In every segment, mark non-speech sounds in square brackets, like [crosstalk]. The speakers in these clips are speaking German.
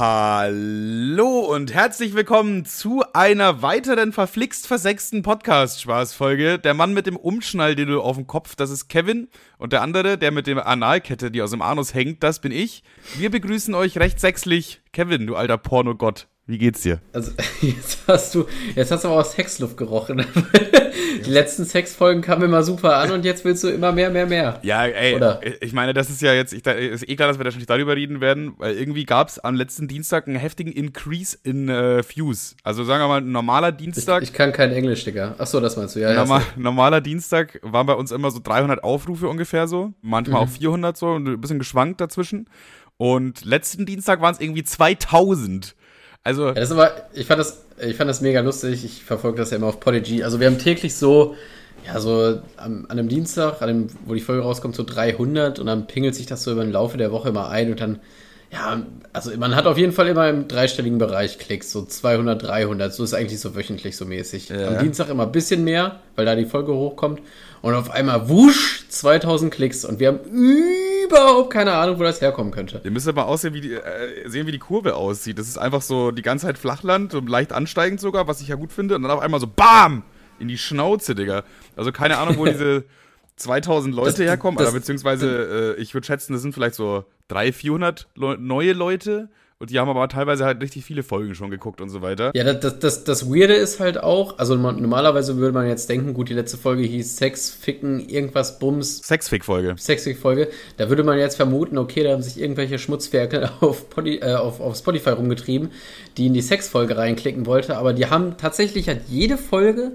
Hallo und herzlich willkommen zu einer weiteren verflixt versechsten Podcast-Spaßfolge. Der Mann mit dem Umschnalldildo auf dem Kopf, das ist Kevin. Und der andere, der mit der Analkette, die aus dem Anus hängt, das bin ich. Wir begrüßen euch recht sexlich. Kevin, du alter Pornogott. Wie geht's dir? Also, [laughs] jetzt hast du, jetzt hast du aber auch Sexluft gerochen. [laughs] Die letzten Sexfolgen kamen immer super an und jetzt willst du immer mehr, mehr, mehr. Ja, ey, Oder? ich meine, das ist ja jetzt, ich, ist eh klar, dass wir da schon nicht darüber reden werden, weil irgendwie gab's am letzten Dienstag einen heftigen Increase in äh, Views. Also sagen wir mal, ein normaler Dienstag. Ich, ich kann kein Englisch, Digga. Ach so, das meinst du, ja. Normal, normaler Dienstag waren bei uns immer so 300 Aufrufe ungefähr so, manchmal mhm. auch 400 so, und ein bisschen geschwankt dazwischen. Und letzten Dienstag waren es irgendwie 2000. Also. Ja, das ist aber, ich fand das, ich fand das mega lustig. Ich verfolge das ja immer auf Podigy. Also wir haben täglich so, ja, so an, an einem Dienstag, an dem, wo die Folge rauskommt, so 300 und dann pingelt sich das so über den Laufe der Woche immer ein und dann, ja, also man hat auf jeden Fall immer im dreistelligen Bereich Klicks, so 200, 300. So ist eigentlich so wöchentlich so mäßig. Ja. Am Dienstag immer ein bisschen mehr, weil da die Folge hochkommt. Und auf einmal wusch 2000 Klicks und wir haben überhaupt keine Ahnung, wo das herkommen könnte. Ihr müsst aber aussehen, wie die, äh, sehen, wie die Kurve aussieht. Das ist einfach so die ganze Zeit Flachland, so leicht ansteigend sogar, was ich ja gut finde. Und dann auf einmal so BAM! In die Schnauze, Digga. Also keine Ahnung, wo [laughs] diese 2000 Leute das, herkommen, das, oder beziehungsweise äh, ich würde schätzen, das sind vielleicht so 300, 400 Le neue Leute und die haben aber teilweise halt richtig viele Folgen schon geguckt und so weiter. Ja, das, das, das Weirde ist halt auch, also normalerweise würde man jetzt denken, gut, die letzte Folge hieß Sex, Ficken, irgendwas, Bums. Sexfick-Folge. Sexfick-Folge. Da würde man jetzt vermuten, okay, da haben sich irgendwelche Schmutzwerke [laughs] auf, Podi, äh, auf, auf Spotify rumgetrieben, die in die Sexfolge reinklicken wollte, aber die haben tatsächlich hat jede Folge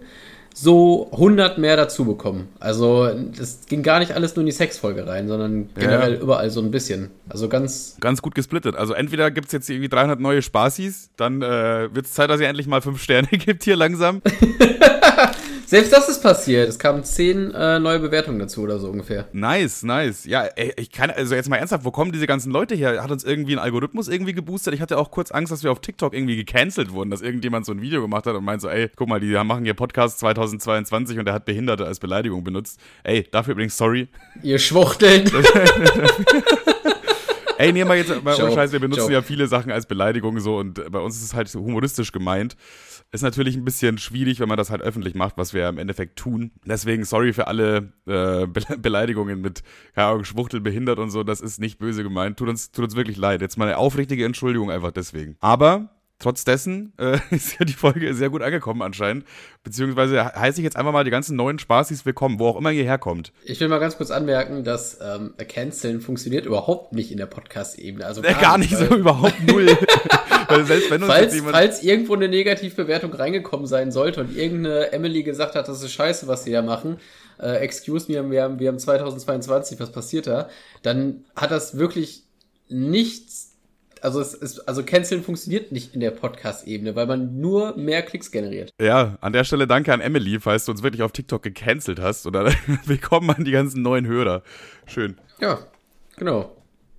so 100 mehr dazu bekommen. Also das ging gar nicht alles nur in die Sexfolge rein, sondern generell ja. überall so ein bisschen. Also ganz... Ganz gut gesplittet. Also entweder gibt es jetzt irgendwie 300 neue Spaßis, dann äh, wird es Zeit, dass ihr endlich mal fünf Sterne [laughs] gibt hier langsam. [laughs] Selbst das ist passiert. Es kamen zehn äh, neue Bewertungen dazu oder so ungefähr. Nice, nice. Ja, ey, ich kann, also jetzt mal ernsthaft, wo kommen diese ganzen Leute her? Hat uns irgendwie ein Algorithmus irgendwie geboostet? Ich hatte auch kurz Angst, dass wir auf TikTok irgendwie gecancelt wurden, dass irgendjemand so ein Video gemacht hat und meint so, ey, guck mal, die machen hier Podcast 2022 und der hat Behinderte als Beleidigung benutzt. Ey, dafür übrigens sorry. Ihr Schwuchteln. [laughs] Ey, nee, mal jetzt, bei uns Scheiß, wir benutzen Joke. ja viele Sachen als Beleidigung so und bei uns ist es halt humoristisch gemeint. Ist natürlich ein bisschen schwierig, wenn man das halt öffentlich macht, was wir im Endeffekt tun. Deswegen sorry für alle äh, Be [laughs] Beleidigungen mit, keine Ahnung, Schwuchtel, behindert und so. Das ist nicht böse gemeint. Tut uns, tut uns wirklich leid. Jetzt mal eine aufrichtige Entschuldigung einfach deswegen. Aber Trotz dessen äh, [laughs] ist ja die Folge sehr gut angekommen anscheinend. Beziehungsweise heiße ich jetzt einfach mal die ganzen neuen Spaßis willkommen, wo auch immer ihr herkommt. Ich will mal ganz kurz anmerken, dass ähm, Canceln funktioniert überhaupt nicht in der Podcast-Ebene. Also gar, äh, gar nicht, nicht so, überhaupt null. [laughs] weil selbst wenn uns falls, jemand falls irgendwo eine Negativbewertung reingekommen sein sollte und irgendeine Emily gesagt hat, das ist scheiße, was sie da machen, äh, excuse me, wir haben, wir haben 2022, was passiert da, dann hat das wirklich nichts also es ist, also Canceln funktioniert nicht in der Podcast-Ebene, weil man nur mehr Klicks generiert. Ja, an der Stelle danke an Emily, falls du uns wirklich auf TikTok gecancelt hast. Oder [laughs] willkommen an die ganzen neuen Hörer. Schön. Ja, genau.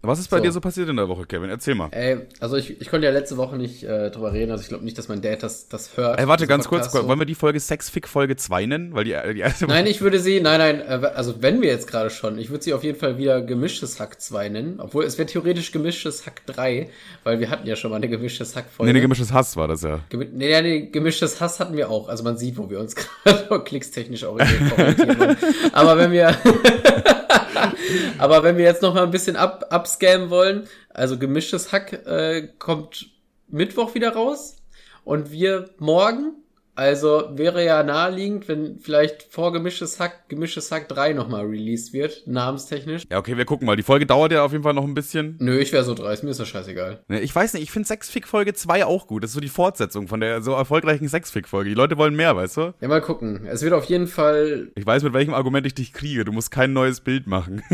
Was ist bei so. dir so passiert in der Woche, Kevin? Erzähl mal. Ey, also ich, ich konnte ja letzte Woche nicht äh, drüber reden, also ich glaube nicht, dass mein Dad das, das hört. Ey, warte, ganz kurz, so. wollen wir die Folge Sexfick Folge 2 nennen? Weil die, die erste Nein, ich würde sie, nein, nein, äh, also wenn wir jetzt gerade schon, ich würde sie auf jeden Fall wieder gemischtes Hack 2 nennen, obwohl es wäre theoretisch gemischtes Hack 3, weil wir hatten ja schon mal eine gemischtes Hack Folge. Nee, eine gemischtes Hass war das ja. Gemi nee, nee, gemischtes Hass hatten wir auch, also man sieht, wo wir uns [laughs] gerade klickstechnisch orientieren. [laughs] Aber wenn wir [laughs] [laughs] Aber wenn wir jetzt noch mal ein bisschen ab, abscammen wollen, also gemischtes Hack äh, kommt Mittwoch wieder raus und wir morgen also wäre ja naheliegend, wenn vielleicht vor gemischtes Hack, gemischtes Hack 3 nochmal released wird, namenstechnisch. Ja, okay, wir gucken mal. Die Folge dauert ja auf jeden Fall noch ein bisschen. Nö, ich wäre so dreist, mir ist das scheißegal. Ne, ich weiß nicht, ich finde Sexfick Folge 2 auch gut. Das ist so die Fortsetzung von der so erfolgreichen Sexfick Folge. Die Leute wollen mehr, weißt du? Ja, mal gucken. Es wird auf jeden Fall. Ich weiß, mit welchem Argument ich dich kriege. Du musst kein neues Bild machen. [laughs]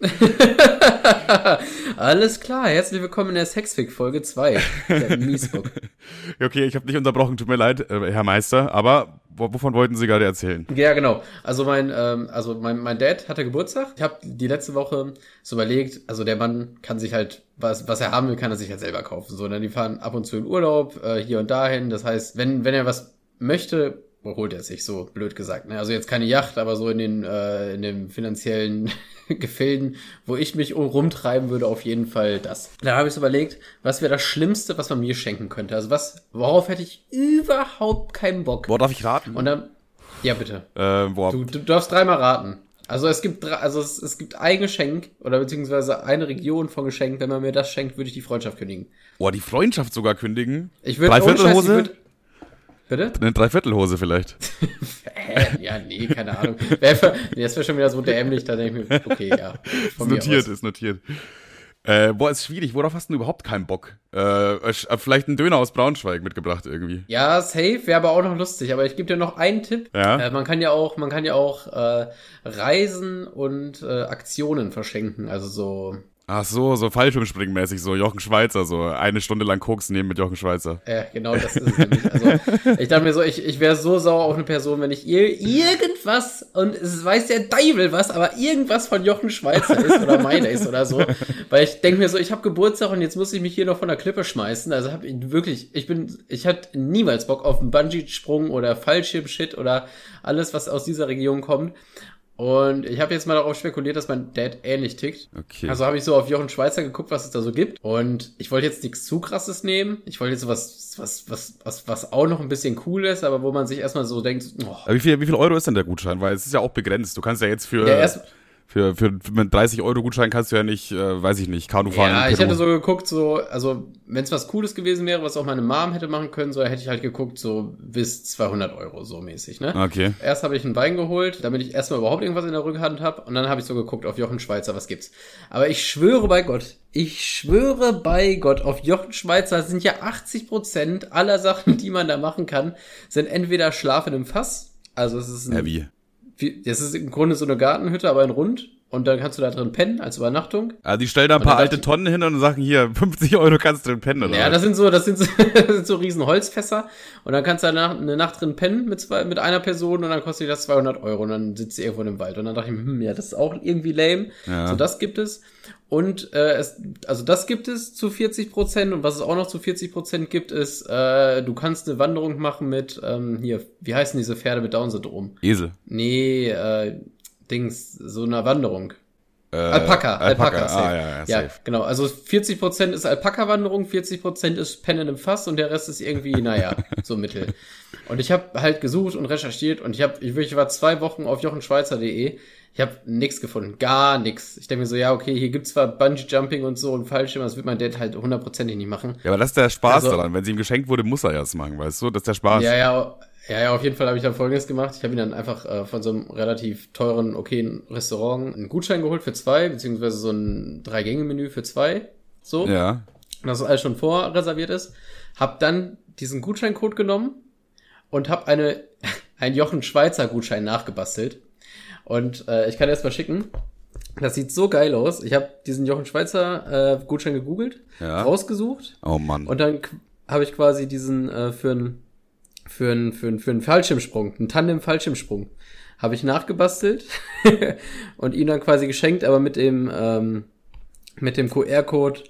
[laughs] [laughs] Alles klar, herzlich willkommen in der Sexfick Folge 2. Der Miesbock. [laughs] okay, ich habe nicht unterbrochen, tut mir leid. Äh, Herr Meister, aber wovon wollten Sie gerade erzählen? Ja, genau. Also mein, ähm, also mein, mein Dad hatte Geburtstag. Ich habe die letzte Woche so überlegt, also der Mann kann sich halt, was, was er haben will, kann er sich halt selber kaufen. So, dann die fahren ab und zu in Urlaub, äh, hier und dahin. Das heißt, wenn, wenn er was möchte, holt er sich, so blöd gesagt. Ne? Also jetzt keine Yacht, aber so in den, äh, in den finanziellen [laughs] Gefilden, wo ich mich rumtreiben würde, auf jeden Fall das. Da habe ich so überlegt, was wäre das Schlimmste, was man mir schenken könnte. Also was, worauf hätte ich überhaupt keinen Bock. Wo darf ich raten? Und dann, ja bitte. Äh, boah. Du, du darfst dreimal raten. Also es gibt also es, es gibt ein Geschenk oder beziehungsweise eine Region von Geschenk. Wenn man mir das schenkt, würde ich die Freundschaft kündigen. Boah, die Freundschaft sogar kündigen. Ich würde Dreiviertelhose. Bitte? Eine Dreiviertelhose vielleicht. [laughs] Hä? Ja, nee, keine Ahnung. das wäre schon wieder so dämlich, da denke ich mir, okay, ja. Ist notiert, ist notiert. Äh, boah, ist schwierig. Worauf hast du überhaupt keinen Bock? Äh, äh vielleicht einen Döner aus Braunschweig mitgebracht irgendwie. Ja, safe, wäre aber auch noch lustig. Aber ich gebe dir noch einen Tipp. Ja. Äh, man kann ja auch, man kann ja auch äh, Reisen und äh, Aktionen verschenken. Also so Ach so, so Fallschirmspringmäßig, so Jochen Schweizer, so eine Stunde lang Koks nehmen mit Jochen Schweizer. Ja, genau, das ist es nämlich. Also, ich dachte mir so, ich, ich wäre so sauer auf eine Person, wenn ich ihr irgendwas, und es weiß der Deibel was, aber irgendwas von Jochen Schweizer ist oder meiner ist oder so. Weil ich denke mir so, ich habe Geburtstag und jetzt muss ich mich hier noch von der Klippe schmeißen. Also hab ich wirklich, ich bin, ich hatte niemals Bock auf einen Bungee-Sprung oder Fallschirmshit oder alles, was aus dieser Region kommt. Und ich habe jetzt mal darauf spekuliert, dass mein Dad ähnlich tickt. Okay. Also habe ich so auf Jochen Schweizer geguckt, was es da so gibt. Und ich wollte jetzt nichts zu krasses nehmen. Ich wollte jetzt so was, was, was, was, was auch noch ein bisschen cool ist, aber wo man sich erstmal so denkt, oh. Wie viel, wie viel Euro ist denn der Gutschein? Weil es ist ja auch begrenzt. Du kannst ja jetzt für. Ja, erst, für, für, mit 30 Euro Gutschein kannst du ja nicht, äh, weiß ich nicht, Kanu fahren. Ja, ich hätte so geguckt, so, also, wenn es was Cooles gewesen wäre, was auch meine Mom hätte machen können, so, hätte ich halt geguckt, so bis 200 Euro, so mäßig, ne? Okay. Erst habe ich ein Bein geholt, damit ich erstmal überhaupt irgendwas in der Rückhand habe, und dann habe ich so geguckt auf Jochen Schweizer, was gibt's. Aber ich schwöre bei Gott, ich schwöre bei Gott, auf Jochen Schweizer sind ja 80 Prozent aller Sachen, [laughs] die man da machen kann, sind entweder Schlafen im Fass, also es ist ein, Heavy. Es ist im Grunde so eine Gartenhütte, aber in rund. Und dann kannst du da drin pennen als Übernachtung. Also die stellen da ein paar alte Tonnen hin und sagen, hier, [laughs] 50 Euro kannst du drin pennen, oder? Ja, das sind so, das sind so, [laughs] das sind so riesen Holzfässer. Und dann kannst du da eine Nacht drin pennen mit zwei, mit einer Person und dann kostet das 200 Euro und dann sitzt sie irgendwo im Wald. Und dann dachte ich mir, hm, ja, das ist auch irgendwie lame. Ja. So, das gibt es. Und äh, es, also das gibt es zu 40 Prozent und was es auch noch zu 40 Prozent gibt, ist, äh, du kannst eine Wanderung machen mit, ähm, hier, wie heißen diese Pferde mit Down-Syndrom? Esel. Nee, äh, Dings, so einer Wanderung. Äh, Alpaka, Alpaka, Alpaka ah, ja, ja, ja, genau. Also 40% ist Alpaka-Wanderung, 40% ist Pennen im Fass und der Rest ist irgendwie, [laughs] naja, so mittel. Und ich habe halt gesucht und recherchiert und ich habe, ich, ich war zwei Wochen auf jochenschweizer.de. Ich habe nichts gefunden, gar nichts. Ich denke mir so, ja, okay, hier gibt's zwar Bungee Jumping und so und Fallschirm, das wird mein Dad halt hundertprozentig nicht machen. Ja, aber das ist der Spaß also, daran. Wenn sie ihm geschenkt wurde, muss er ja es machen, weißt du? Das ist der Spaß. Ja, ja, ja, ja, auf jeden Fall habe ich dann Folgendes gemacht. Ich habe ihn dann einfach äh, von so einem relativ teuren, okayen Restaurant einen Gutschein geholt für zwei, beziehungsweise so ein Drei-Gänge-Menü für zwei. So. Ja. Das alles schon vorreserviert ist. Hab dann diesen Gutscheincode genommen und habe eine, [laughs] einen Jochen Schweizer Gutschein nachgebastelt. Und äh, ich kann erst mal schicken. Das sieht so geil aus. Ich habe diesen Jochen Schweizer äh, Gutschein gegoogelt, ja. rausgesucht. Oh Mann. Und dann habe ich quasi diesen äh, für einen für einen für für einen Fallschirmsprung, einen Tandem-Fallschirmsprung, habe ich nachgebastelt [laughs] und ihm dann quasi geschenkt, aber mit dem ähm, mit dem QR-Code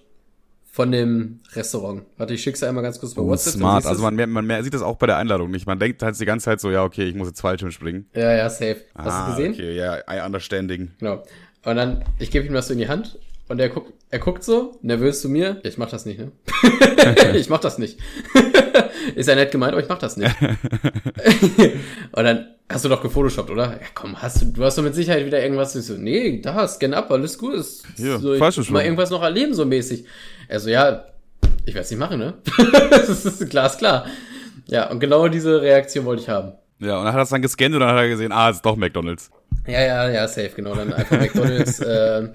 von dem Restaurant. Warte, ich schick's einmal ganz kurz bei oh, WhatsApp. Smart. Also man, man, man sieht das auch bei der Einladung nicht. Man denkt halt die ganze Zeit so, ja, okay, ich muss jetzt Fallschirm springen. Ja, ja, safe. Hast ah, du gesehen? Okay, ja, I understanding. Genau. Und dann, ich gebe ihm das so in die Hand und er guckt, er guckt so, nervös zu mir. Ich mach das nicht, ne? [laughs] ich mach das nicht. [laughs] ist ja nett gemeint, aber ich mach das nicht. [laughs] und dann hast du doch gefotoshoppt, oder? Ja, komm, hast du, du hast doch mit Sicherheit wieder irgendwas. Ich so, nee, da, scan up, alles gut. Ist Hier, so, ich mal irgendwas noch erleben, so mäßig. Er so, ja, ich werde es nicht machen, ne? [laughs] das ist glasklar. Ja, und genau diese Reaktion wollte ich haben. Ja, und dann hat er es dann gescannt und dann hat er gesehen, ah, es ist doch McDonalds. Ja, ja, ja, safe, genau. Dann einfach McDonalds [laughs] äh,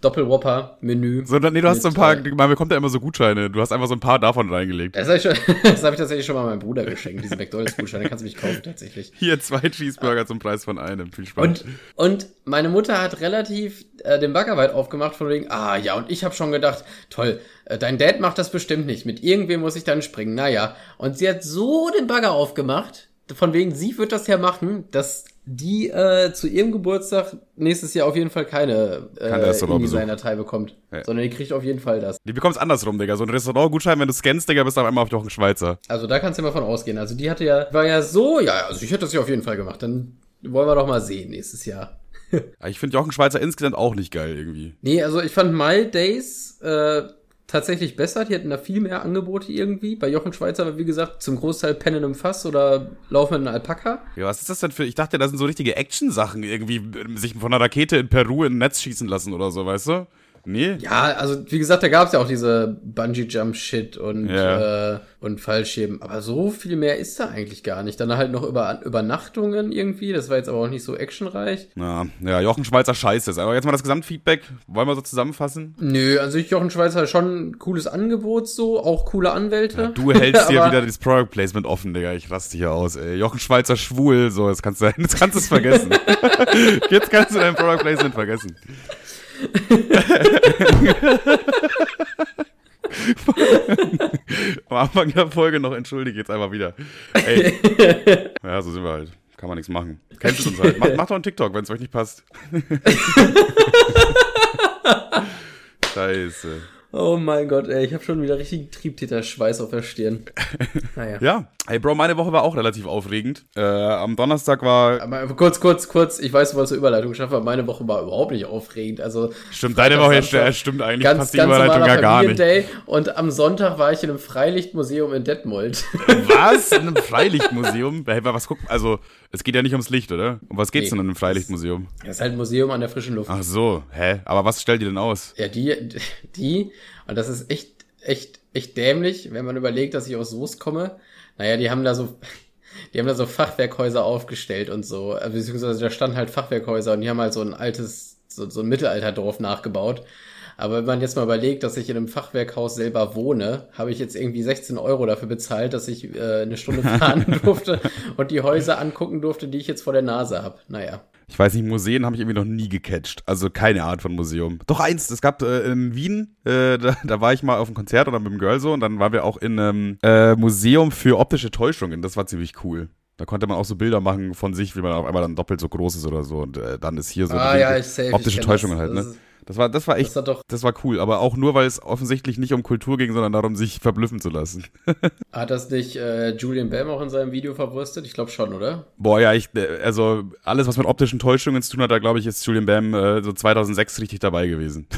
Doppelwhopper-Menü. So, nee, du hast so ein paar, man bekommt ja immer so Gutscheine. Du hast einfach so ein paar davon reingelegt. Das habe ich, schon, [laughs] das hab ich tatsächlich schon mal meinem Bruder geschenkt, diese McDonalds-Gutscheine. Kannst du mich kaufen, tatsächlich. Hier zwei Cheeseburger zum Preis von einem. Viel Spaß. Und, und meine Mutter hat relativ äh, den Bagger weit aufgemacht, von wegen, ah ja, und ich habe schon gedacht, toll, äh, dein Dad macht das bestimmt nicht. Mit irgendwem muss ich dann springen. Naja. Und sie hat so den Bagger aufgemacht von wegen, sie wird das ja machen, dass die äh, zu ihrem Geburtstag nächstes Jahr auf jeden Fall keine, äh, InDesign-Datei bekommt. Ja. Sondern die kriegt auf jeden Fall das. Die bekommt's andersrum, Digga. So ein Restaurantgutschein, wenn du scannst, Digga, bist du auf einmal auf Jochen Schweizer. Also da kannst du immer von ausgehen. Also die hatte ja, war ja so, ja, also ich hätte das ja auf jeden Fall gemacht. Dann wollen wir doch mal sehen nächstes Jahr. [laughs] ich finde Jochen Schweizer insgesamt auch nicht geil irgendwie. Nee, also ich fand My Days äh, tatsächlich besser. Die hatten da viel mehr Angebote irgendwie. Bei Jochen Schweizer war, wie gesagt, zum Großteil Pennen im Fass oder Laufen mit einem Alpaka. Ja, was ist das denn für? Ich dachte, das sind so richtige Action-Sachen. Irgendwie sich von einer Rakete in Peru in ein Netz schießen lassen oder so, weißt du? Nee. Ja, also wie gesagt, da gab es ja auch diese Bungee-Jump-Shit und, ja. äh, und Fallschirm. Aber so viel mehr ist da eigentlich gar nicht. Dann halt noch über Übernachtungen irgendwie. Das war jetzt aber auch nicht so actionreich. Ja, ja Jochen Schweizer scheiße ist. Aber jetzt mal das Gesamtfeedback. Wollen wir so zusammenfassen? Nö, also ich, Jochen Schweizer schon ein cooles Angebot so. Auch coole Anwälte. Ja, du hältst [laughs] dir wieder das Product Placement offen, Digga. Ich raste hier aus, ey. Jochen Schweizer schwul. So, jetzt kannst du, [laughs] jetzt kannst du es vergessen. [laughs] jetzt kannst du dein Product Placement vergessen. Am Anfang der Folge noch entschuldige jetzt einfach wieder. Ey. Ja, so sind wir halt. Kann man nichts machen. Kennst du uns halt. Macht, macht doch einen TikTok, wenn es euch nicht passt. [laughs] Scheiße. Oh mein Gott, ey, ich habe schon wieder richtig Triebtäter-Schweiß auf der Stirn. [laughs] Naja. ja, hey Bro, meine Woche war auch relativ aufregend. Äh, am Donnerstag war. Aber kurz, kurz, kurz, ich weiß, du wolltest eine Überleitung schaffen, aber meine Woche war überhaupt nicht aufregend. Also, stimmt, deine Woche jetzt, ja, stimmt eigentlich, ganz, passt die ganz Überleitung ja gar nicht. Day und am Sonntag war ich in einem Freilichtmuseum in Detmold. [laughs] Was? In einem [laughs] Freilichtmuseum? Hey, was gucken? Also, es geht ja nicht ums Licht, oder? Um was geht's nee, denn in einem Freilichtmuseum? Das ist halt ein Museum an der frischen Luft. Ach so, hä? Aber was stellt ihr denn aus? Ja, die, die, und das ist echt, echt, echt dämlich, wenn man überlegt, dass ich aus Soest komme. Naja, die haben da so, [laughs] die haben da so Fachwerkhäuser aufgestellt und so. Also, beziehungsweise da standen halt Fachwerkhäuser und die haben halt so ein altes, so, so ein Mittelalterdorf nachgebaut. Aber wenn man jetzt mal überlegt, dass ich in einem Fachwerkhaus selber wohne, habe ich jetzt irgendwie 16 Euro dafür bezahlt, dass ich äh, eine Stunde [laughs] fahren durfte und die Häuser angucken durfte, die ich jetzt vor der Nase habe. Naja. Ich weiß nicht, Museen habe ich irgendwie noch nie gecatcht. Also keine Art von Museum. Doch eins, es gab äh, in Wien, äh, [laughs] da, da, war ich mal auf einem Konzert oder mit dem Girl so und dann waren wir auch in einem äh, Museum für optische Täuschungen. Das war ziemlich cool. Da konnte man auch so Bilder machen von sich, wie man auf einmal dann doppelt so groß ist oder so. Und äh, dann ist hier so ah, ja, safe, optische Täuschungen halt, ne? Das war, das war echt, das, doch das war cool, aber auch nur, weil es offensichtlich nicht um Kultur ging, sondern darum, sich verblüffen zu lassen. [laughs] Hat das nicht äh, Julian Bam auch in seinem Video verwurstet? Ich glaube schon, oder? Boah, ja, ich, äh, also alles, was mit optischen Täuschungen zu tun hat, da glaube ich, ist Julian Bam äh, so 2006 richtig dabei gewesen. [laughs]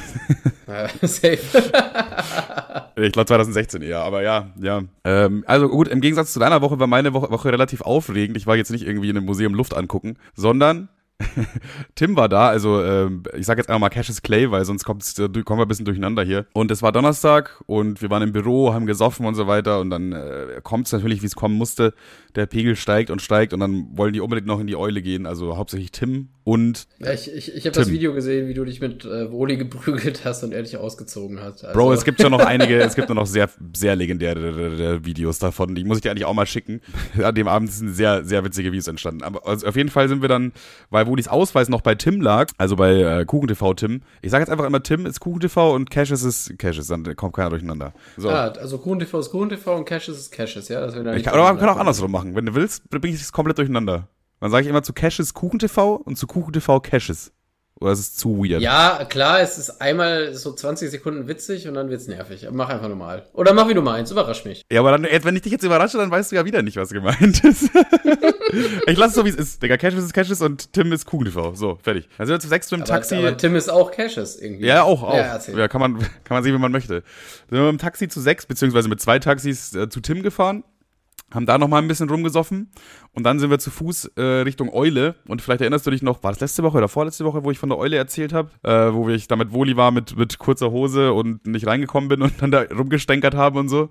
Ja, safe. [laughs] ich glaube 2016 eher, aber ja, ja. Ähm, also gut, im Gegensatz zu deiner Woche war meine Woche, Woche relativ aufregend. Ich war jetzt nicht irgendwie in einem Museum Luft angucken, sondern [laughs] Tim war da, also äh, ich sag jetzt einfach mal Cassius Clay, weil sonst kommt's, äh, kommen wir ein bisschen durcheinander hier. Und es war Donnerstag und wir waren im Büro, haben gesoffen und so weiter und dann äh, kommt es natürlich, wie es kommen musste. Der Pegel steigt und steigt und dann wollen die unbedingt noch in die Eule gehen, also hauptsächlich Tim und. Ja, ich ich, ich habe das Video gesehen, wie du dich mit äh, Woli [laughs] geprügelt hast und er dich ausgezogen hat. Also. Bro, es gibt schon noch einige, es gibt nur noch sehr, sehr legendäre Videos davon, die muss ich dir eigentlich auch mal schicken. An dem Abend sind sehr, sehr witzige Videos entstanden. Aber also auf jeden Fall sind wir dann, weil Wolis Ausweis noch bei Tim lag, also bei äh, KuchenTV Tim. Ich sage jetzt einfach immer Tim ist KuchenTV und Cashes ist Cashes, dann kommt keiner durcheinander. So. Ah, also KuchenTV ist KuchenTV und Cashes ist Cashes, ja? Das ich kann, oder man kann auch andersrum machen. Wenn du willst, bringe ich es komplett durcheinander. Dann sage ich immer zu Cashes KuchenTV und zu KuchenTV Cashes. Oder ist es zu weird? Ja, klar, es ist einmal so 20 Sekunden witzig und dann wird's nervig. Mach einfach normal. Oder mach wie du meinst, überrasch mich. Ja, aber dann, wenn ich dich jetzt überrasche, dann weißt du ja wieder nicht, was gemeint ist. [laughs] ich lasse es so, wie es ist. Digga, Cashes ist Cashes und Tim ist KuchenTV. So, fertig. Dann sind wir zu sechs im Taxi. Aber Tim ist auch Cashes irgendwie. Ja, auch, auch. Ja, ja, kann, man, kann man sehen, wie man möchte. Dann sind wir im Taxi zu sechs, beziehungsweise mit zwei Taxis äh, zu Tim gefahren haben da noch mal ein bisschen rumgesoffen und dann sind wir zu Fuß äh, Richtung Eule und vielleicht erinnerst du dich noch, war das letzte Woche oder vorletzte Woche, wo ich von der Eule erzählt habe, äh, wo ich da mit Woli war mit, mit kurzer Hose und nicht reingekommen bin und dann da rumgestänkert habe und so.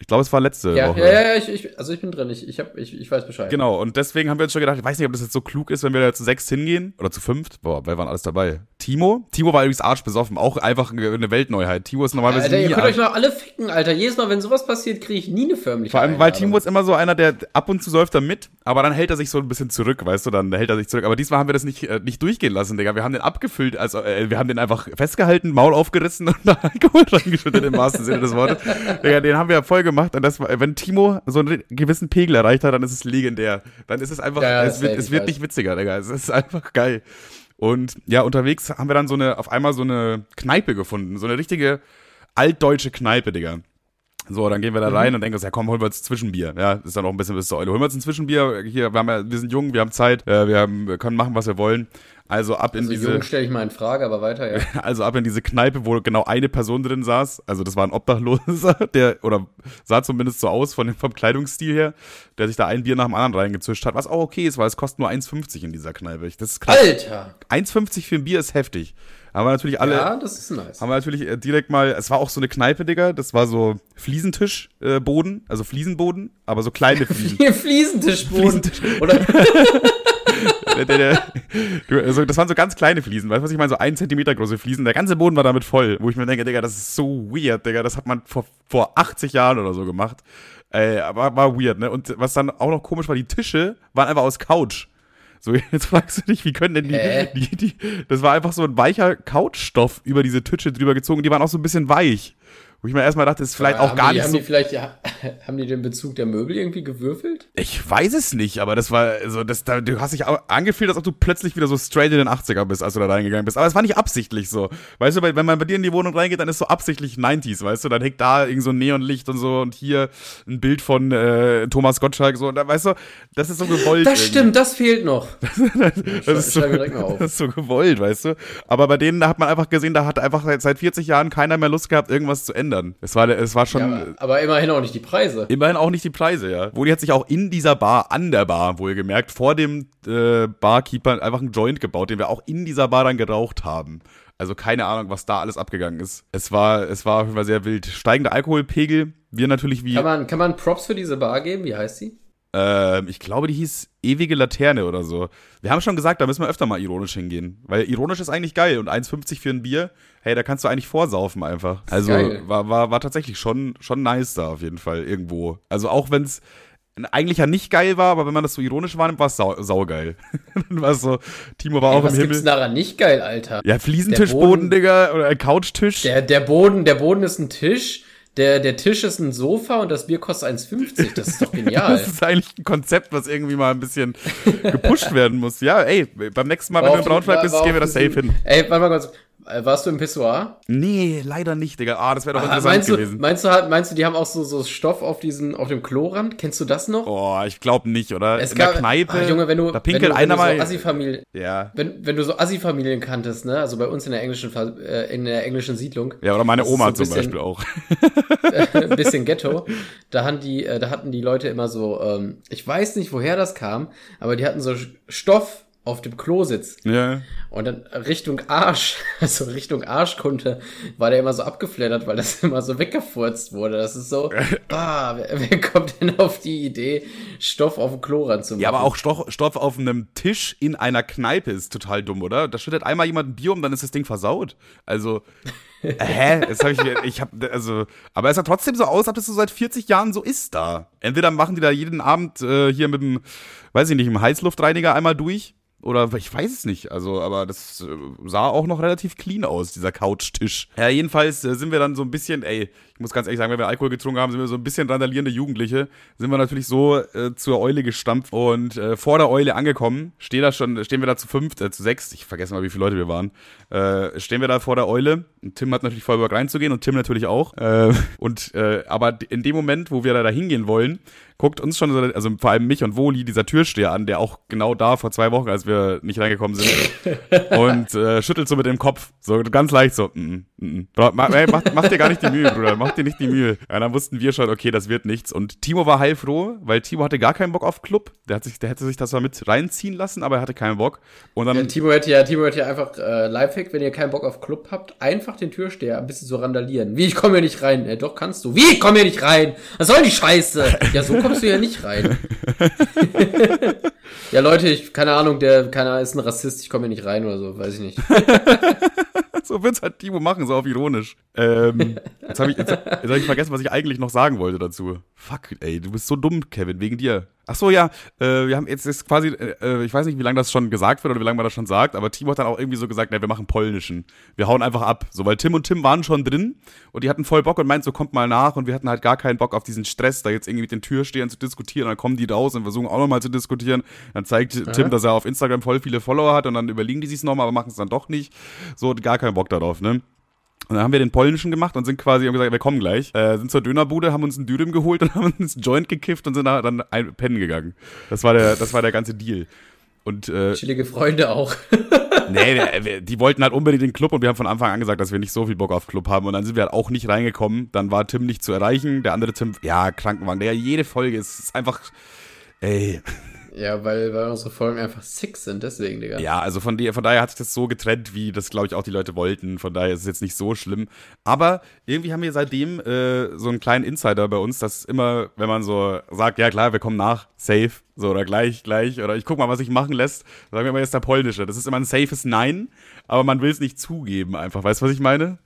Ich glaube, es war letzte ja, Woche. Ja, ja, ich, ich, also ich bin drin, ich, ich, hab, ich, ich weiß Bescheid. Genau, und deswegen haben wir uns schon gedacht, ich weiß nicht, ob das jetzt so klug ist, wenn wir da zu sechs hingehen oder zu fünft. Boah, wer waren alles dabei? Timo? Timo war übrigens arschbesoffen, auch einfach eine Weltneuheit. Timo ist normalerweise Alter, nie ihr könnt euch mal alle ficken, Alter. Jedes Mal, wenn sowas passiert, kriege ich nie eine förmliche Vor allem, weil Timo ist immer so einer, der ab und zu säuft er mit, aber dann hält er sich so ein bisschen zurück, weißt du, dann hält er sich zurück. Aber diesmal haben wir das nicht, äh, nicht durchgehen lassen, Digga. Wir haben den abgefüllt, also äh, wir haben den einfach festgehalten, Maul aufgerissen und da [laughs] Alkohol reingeschüttet im wahrsten Sinne des Wortes. Digga, den haben wir voll gemacht und das war, wenn Timo so einen gewissen Pegel erreicht hat, dann ist es legendär. Dann ist es einfach, ja, es wird, es wird nicht witziger, Digga. Es ist einfach geil. Und ja, unterwegs haben wir dann so eine, auf einmal so eine Kneipe gefunden. So eine richtige altdeutsche Kneipe, Digga. So, dann gehen wir da mhm. rein mhm. und denken uns, ja komm, holen wir uns ein Zwischenbier. Ja, ist dann auch ein bisschen bis zur Eule. Holen wir uns ein Zwischenbier. Hier, wir, haben ja, wir sind jung, wir haben Zeit, äh, wir, haben, wir können machen, was wir wollen. Also ab also in diese. Jung stelle ich mal in Frage, aber weiter, ja. [laughs] Also ab in diese Kneipe, wo genau eine Person drin saß. Also das war ein Obdachloser, [laughs] der, oder sah zumindest so aus von dem, vom Kleidungsstil her, der sich da ein Bier nach dem anderen reingezischt hat, was auch okay ist, weil es kostet nur 1,50 in dieser Kneipe. Das ist krass. Alter! 1,50 für ein Bier ist heftig. Haben wir natürlich alle. Ja, das ist nice. Haben wir natürlich äh, direkt mal, es war auch so eine Kneipe, Digga. Das war so Fliesentischboden, äh, also Fliesenboden, aber so kleine [laughs] Fliesen. Fliesentischboden. Fliesentisch. Oder? Der, der, der, also das waren so ganz kleine Fliesen, weißt du, was ich meine? So ein Zentimeter große Fliesen. Der ganze Boden war damit voll, wo ich mir denke, Digga, das ist so weird, Digga. Das hat man vor, vor 80 Jahren oder so gemacht. Äh, aber war weird, ne? Und was dann auch noch komisch war, die Tische waren einfach aus Couch. So, jetzt fragst du dich, wie können denn die, die, die, das war einfach so ein weicher Couchstoff über diese Tische drüber gezogen, die waren auch so ein bisschen weich. Wo ich mir erstmal dachte, ist vielleicht ja, auch gar die, nicht haben so. Die vielleicht, ja, [laughs] haben die den Bezug der Möbel irgendwie gewürfelt? Ich weiß es nicht, aber das war, also das, da, du hast dich angefühlt, als ob du plötzlich wieder so straight in den 80er bist, als du da reingegangen bist. Aber es war nicht absichtlich so. Weißt du, wenn man bei dir in die Wohnung reingeht, dann ist so absichtlich 90s, weißt du, dann hängt da irgend so ein Neonlicht und so und hier ein Bild von äh, Thomas Gottschalk so und da, weißt du, das ist so gewollt. Das irgendwie. stimmt, das fehlt noch. [laughs] das, das, ist so, [laughs] das ist so gewollt, weißt du. Aber bei denen da hat man einfach gesehen, da hat einfach seit 40 Jahren keiner mehr Lust gehabt, irgendwas zu ändern. Es war, es war schon. Ja, aber, aber, immerhin auch nicht die Preise. Immerhin auch nicht die Preise, ja. Woli hat sich auch in dieser Bar, an der Bar, wohlgemerkt, vor dem äh, Barkeeper einfach einen Joint gebaut, den wir auch in dieser Bar dann geraucht haben. Also keine Ahnung, was da alles abgegangen ist. Es war, es war auf jeden Fall sehr wild. Steigender Alkoholpegel. Wir natürlich wie. Kann man, kann man Props für diese Bar geben? Wie heißt sie? Ähm, ich glaube, die hieß Ewige Laterne oder so. Wir haben schon gesagt, da müssen wir öfter mal ironisch hingehen. Weil ironisch ist eigentlich geil und 1,50 für ein Bier, hey, da kannst du eigentlich vorsaufen einfach. Also war, war, war tatsächlich schon, schon nice da auf jeden Fall irgendwo. Also auch wenn es eigentlich ja nicht geil war, aber wenn man das so ironisch wahrnimmt, war es sau, saugeil. [laughs] Dann war es so, Timo war hey, auch im Himmel. Was gibt's daran nicht geil, Alter? Ja, Fliesentischboden, Digga, oder ein Couchtisch. Der, der Boden, der Boden ist ein Tisch der, der Tisch ist ein Sofa und das Bier kostet 1,50. Das ist doch genial. [laughs] das ist eigentlich ein Konzept, was irgendwie mal ein bisschen gepusht werden muss. Ja, ey, beim nächsten Mal, war wenn du in Braunschweig bist, gehen wir das safe hin. Ey, warte mal kurz. Äh, warst du im Pissoir? Nee, leider nicht, Digga. Ah, das wäre doch ah, interessant meinst gewesen. Du, meinst, du, halt, meinst du, die haben auch so, so Stoff auf, diesen, auf dem Klorand? Kennst du das noch? Oh, ich glaube nicht, oder? Es In gab, der Kneipe. Ach, Junge, wenn du, da pinkelt wenn du, einer wenn du so Assi-Familie, ja. wenn, wenn du so Assi-Familien kanntest, ne? Also bei uns in der englischen, äh, in der englischen Siedlung. Ja, oder meine Oma so zum bisschen, Beispiel auch. [laughs] ein bisschen Ghetto. Da hatten die, äh, da hatten die Leute immer so, ähm, ich weiß nicht, woher das kam, aber die hatten so Stoff auf dem Klo sitzt. Ja. Und dann Richtung Arsch, [laughs] also Richtung Arschkunde, war der immer so abgeflattert, weil das [laughs] immer so weggefurzt wurde. Das ist so, [laughs] ah, wer, wer kommt denn auf die Idee, Stoff auf dem Klo ranzumachen? Ja, aber auch Stoff, Stoff auf einem Tisch in einer Kneipe ist total dumm, oder? Da schüttet einmal jemand ein Bier um, dann ist das Ding versaut. Also, hä? Das hab ich, ich hab, also, aber es sah trotzdem so aus, als ob das so seit 40 Jahren so ist da. Entweder machen die da jeden Abend äh, hier mit dem, weiß ich nicht, im Heißluftreiniger einmal durch oder ich weiß es nicht. Also, aber das äh, sah auch noch relativ clean aus, dieser Couchtisch. Ja, jedenfalls äh, sind wir dann so ein bisschen, ey, ich muss ganz ehrlich sagen, wenn wir Alkohol getrunken haben, sind wir so ein bisschen randalierende Jugendliche. Sind wir natürlich so äh, zur Eule gestampft und äh, vor der Eule angekommen. Steh da schon, stehen wir da zu fünf, äh, zu sechs, ich vergesse mal, wie viele Leute wir waren. Äh, stehen wir da vor der Eule. Und Tim hat natürlich voll Bock reinzugehen und Tim natürlich auch. Und aber in dem Moment, wo wir da hingehen wollen, guckt uns schon, also vor allem mich und Woli, dieser Türsteher an, der auch genau da vor zwei Wochen, als wir nicht reingekommen sind, [laughs] und äh, schüttelt so mit dem Kopf, so ganz leicht so, mm, mm, mm. Mach, mach, mach dir gar nicht die Mühe, Bruder, mach dir nicht die Mühe. Ja, dann wussten wir schon, okay, das wird nichts. Und Timo war heilfroh, weil Timo hatte gar keinen Bock auf Club. Der, hat sich, der hätte sich das mal mit reinziehen lassen, aber er hatte keinen Bock. Und dann, ja, Timo hätte ja, Timo hätte ja einfach äh, Lifehack, wenn ihr keinen Bock auf Club habt, einfach den Türsteher ein bisschen so randalieren. Wie, ich komme hier nicht rein. Äh, doch, kannst du. Wie, ich komme hier nicht rein. Was soll die Scheiße? [laughs] Ja, so kommst du ja nicht rein. [laughs] ja, Leute, ich, keine Ahnung, der, keiner ist ein Rassist, ich komme hier nicht rein oder so, weiß ich nicht. [laughs] so wird's halt Timo machen, so auf ironisch. Ähm, jetzt habe ich, hab ich vergessen, was ich eigentlich noch sagen wollte dazu. Fuck, ey, du bist so dumm, Kevin, wegen dir. Ach so, ja, äh, wir haben jetzt ist quasi, äh, äh, ich weiß nicht, wie lange das schon gesagt wird oder wie lange man das schon sagt, aber Timo hat dann auch irgendwie so gesagt, ne, wir machen polnischen. Wir hauen einfach ab. So, weil Tim und Tim waren schon drin und die hatten voll Bock und meint so, kommt mal nach und wir hatten halt gar keinen Bock auf diesen Stress, da jetzt irgendwie mit den Türstehern zu diskutieren. Und dann kommen die raus und versuchen auch nochmal zu diskutieren. Dann zeigt ja. Tim, dass er auf Instagram voll viele Follower hat und dann überlegen die sich's nochmal, aber machen es dann doch nicht. So, gar keinen Bock darauf, ne? Und dann haben wir den polnischen gemacht und sind quasi, haben gesagt, wir kommen gleich. Äh, sind zur Dönerbude, haben uns einen Dürüm geholt und [laughs] haben uns einen Joint gekifft und sind dann ein pennen gegangen. Das war der, das war der ganze Deal. Und, äh, Chillige Freunde auch. [laughs] nee, wir, die wollten halt unbedingt den Club und wir haben von Anfang an gesagt, dass wir nicht so viel Bock auf Club haben. Und dann sind wir halt auch nicht reingekommen. Dann war Tim nicht zu erreichen. Der andere Tim, ja, Krankenwagen, der jede Folge ist, ist einfach, ey. Ja, weil, weil unsere Folgen einfach sick sind, deswegen, Digga. Ja, also von, die, von daher hat sich das so getrennt, wie das, glaube ich, auch die Leute wollten. Von daher ist es jetzt nicht so schlimm. Aber irgendwie haben wir seitdem äh, so einen kleinen Insider bei uns, dass immer, wenn man so sagt, ja klar, wir kommen nach, safe, so oder gleich, gleich, oder ich guck mal, was ich machen lässt, sagen wir mal jetzt der polnische. Das ist immer ein safes Nein, aber man will es nicht zugeben einfach. Weißt du, was ich meine?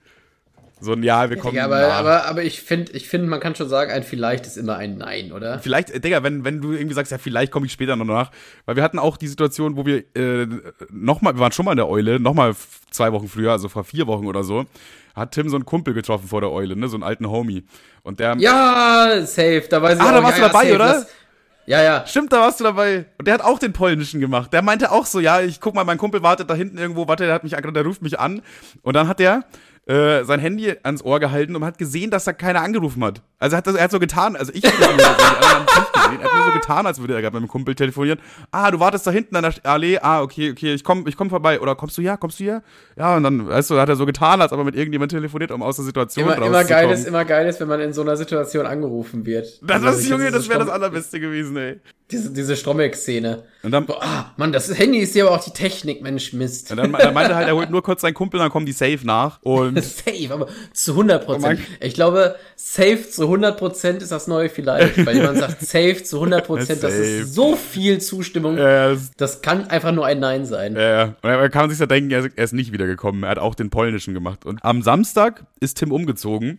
So ein Ja, wir kommen. Ja, aber, aber, aber ich finde, ich find, man kann schon sagen, ein Vielleicht ist immer ein Nein, oder? Vielleicht, äh, Digga, wenn, wenn du irgendwie sagst, ja, vielleicht komme ich später noch nach. Weil wir hatten auch die Situation, wo wir äh, nochmal, wir waren schon mal in der Eule, nochmal zwei Wochen früher, also vor vier Wochen oder so, hat Tim so einen Kumpel getroffen vor der Eule, ne, so einen alten Homie. Und der. Ja, safe, da weiß ich Ah, da warst ja, du dabei, safe, oder? Ja, ja. Stimmt, da warst du dabei. Und der hat auch den polnischen gemacht. Der meinte auch so, ja, ich guck mal, mein Kumpel wartet da hinten irgendwo, warte, der hat mich, der ruft mich an. Und dann hat der äh, sein Handy ans Ohr gehalten und hat gesehen, dass da keiner angerufen hat. Also hat das, er hat so getan, also ich habe das gesehen, gesehen, er hat nur so getan, als würde er gerade mit dem Kumpel telefonieren. Ah, du wartest da hinten an der Allee, ah, okay, okay, ich komm, ich komm vorbei. Oder kommst du hier, kommst du hier? Ja, und dann, weißt du, hat er so getan, als ob er mit irgendjemand telefoniert, um aus der Situation immer, immer geil ist, Immer geil ist, wenn man in so einer Situation angerufen wird. Das, also, ist, Junge, das wäre das Allerbeste gewesen, ey. Diese, diese Stromberg-Szene. Und dann, Boah, ah, Mann, das Handy ist ja aber auch die Technik, Mensch, Mist. Und dann, dann meinte halt, er holt [laughs] nur kurz seinen Kumpel, dann kommen die safe nach. Und [laughs] safe, aber zu 100 Prozent. Ich glaube, safe zu 100 Prozent ist das neue vielleicht, weil jemand sagt [laughs] safe zu 100 Prozent, das ist so viel Zustimmung. Ja, das, das, kann einfach nur ein Nein sein. Ja. Und er kann sich ja denken, er ist nicht wiedergekommen. Er hat auch den polnischen gemacht. Und am Samstag ist Tim umgezogen.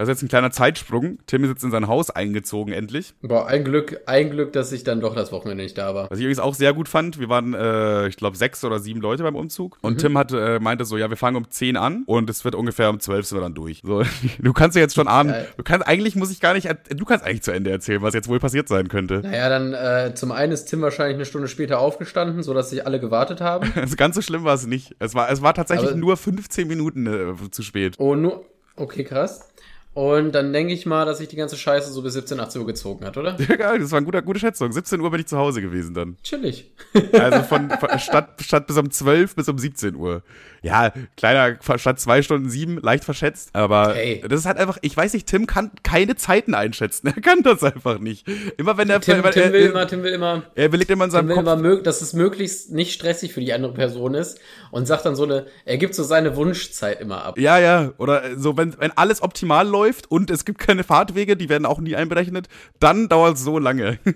Das ist jetzt ein kleiner Zeitsprung. Tim ist jetzt in sein Haus eingezogen, endlich. Boah, ein Glück, ein Glück, dass ich dann doch das Wochenende nicht da war. Was ich übrigens auch sehr gut fand, wir waren, äh, ich glaube, sechs oder sieben Leute beim Umzug. Und mhm. Tim hat, äh, meinte so, ja, wir fangen um zehn an und es wird ungefähr um zwölf sind wir dann durch. So, [laughs] du kannst ja jetzt schon ahnen, du kannst, eigentlich muss ich gar nicht, du kannst eigentlich zu Ende erzählen, was jetzt wohl passiert sein könnte. Naja, dann, äh, zum einen ist Tim wahrscheinlich eine Stunde später aufgestanden, sodass sich alle gewartet haben. [laughs] also ganz so schlimm war es nicht. Es war, es war tatsächlich Aber nur 15 Minuten äh, zu spät. Oh, nur, okay, krass. Und dann denke ich mal, dass sich die ganze Scheiße so bis 17, 18 Uhr gezogen hat, oder? [laughs] Ja, geil, das war eine gute, gute Schätzung. 17 Uhr bin ich zu Hause gewesen dann. Chillig. [laughs] Also von, von statt, statt bis um 12 bis um 17 Uhr. Ja, kleiner, statt zwei Stunden sieben, leicht verschätzt. Aber hey. das ist halt einfach, ich weiß nicht, Tim kann keine Zeiten einschätzen. [laughs] Er kann das einfach nicht. Immer wenn er. Tim, Tim er, will immer, Tim will immer. Er überlegt immer in seinem Tim will Kopf. Immer, dass es möglichst nicht stressig für die andere Person ist und sagt dann so eine, er gibt so seine Wunschzeit immer ab. Ja, ja. Oder so, wenn, wenn alles optimal läuft und es gibt keine Fahrtwege, die werden auch nie einberechnet, dann dauert es so lange. [laughs]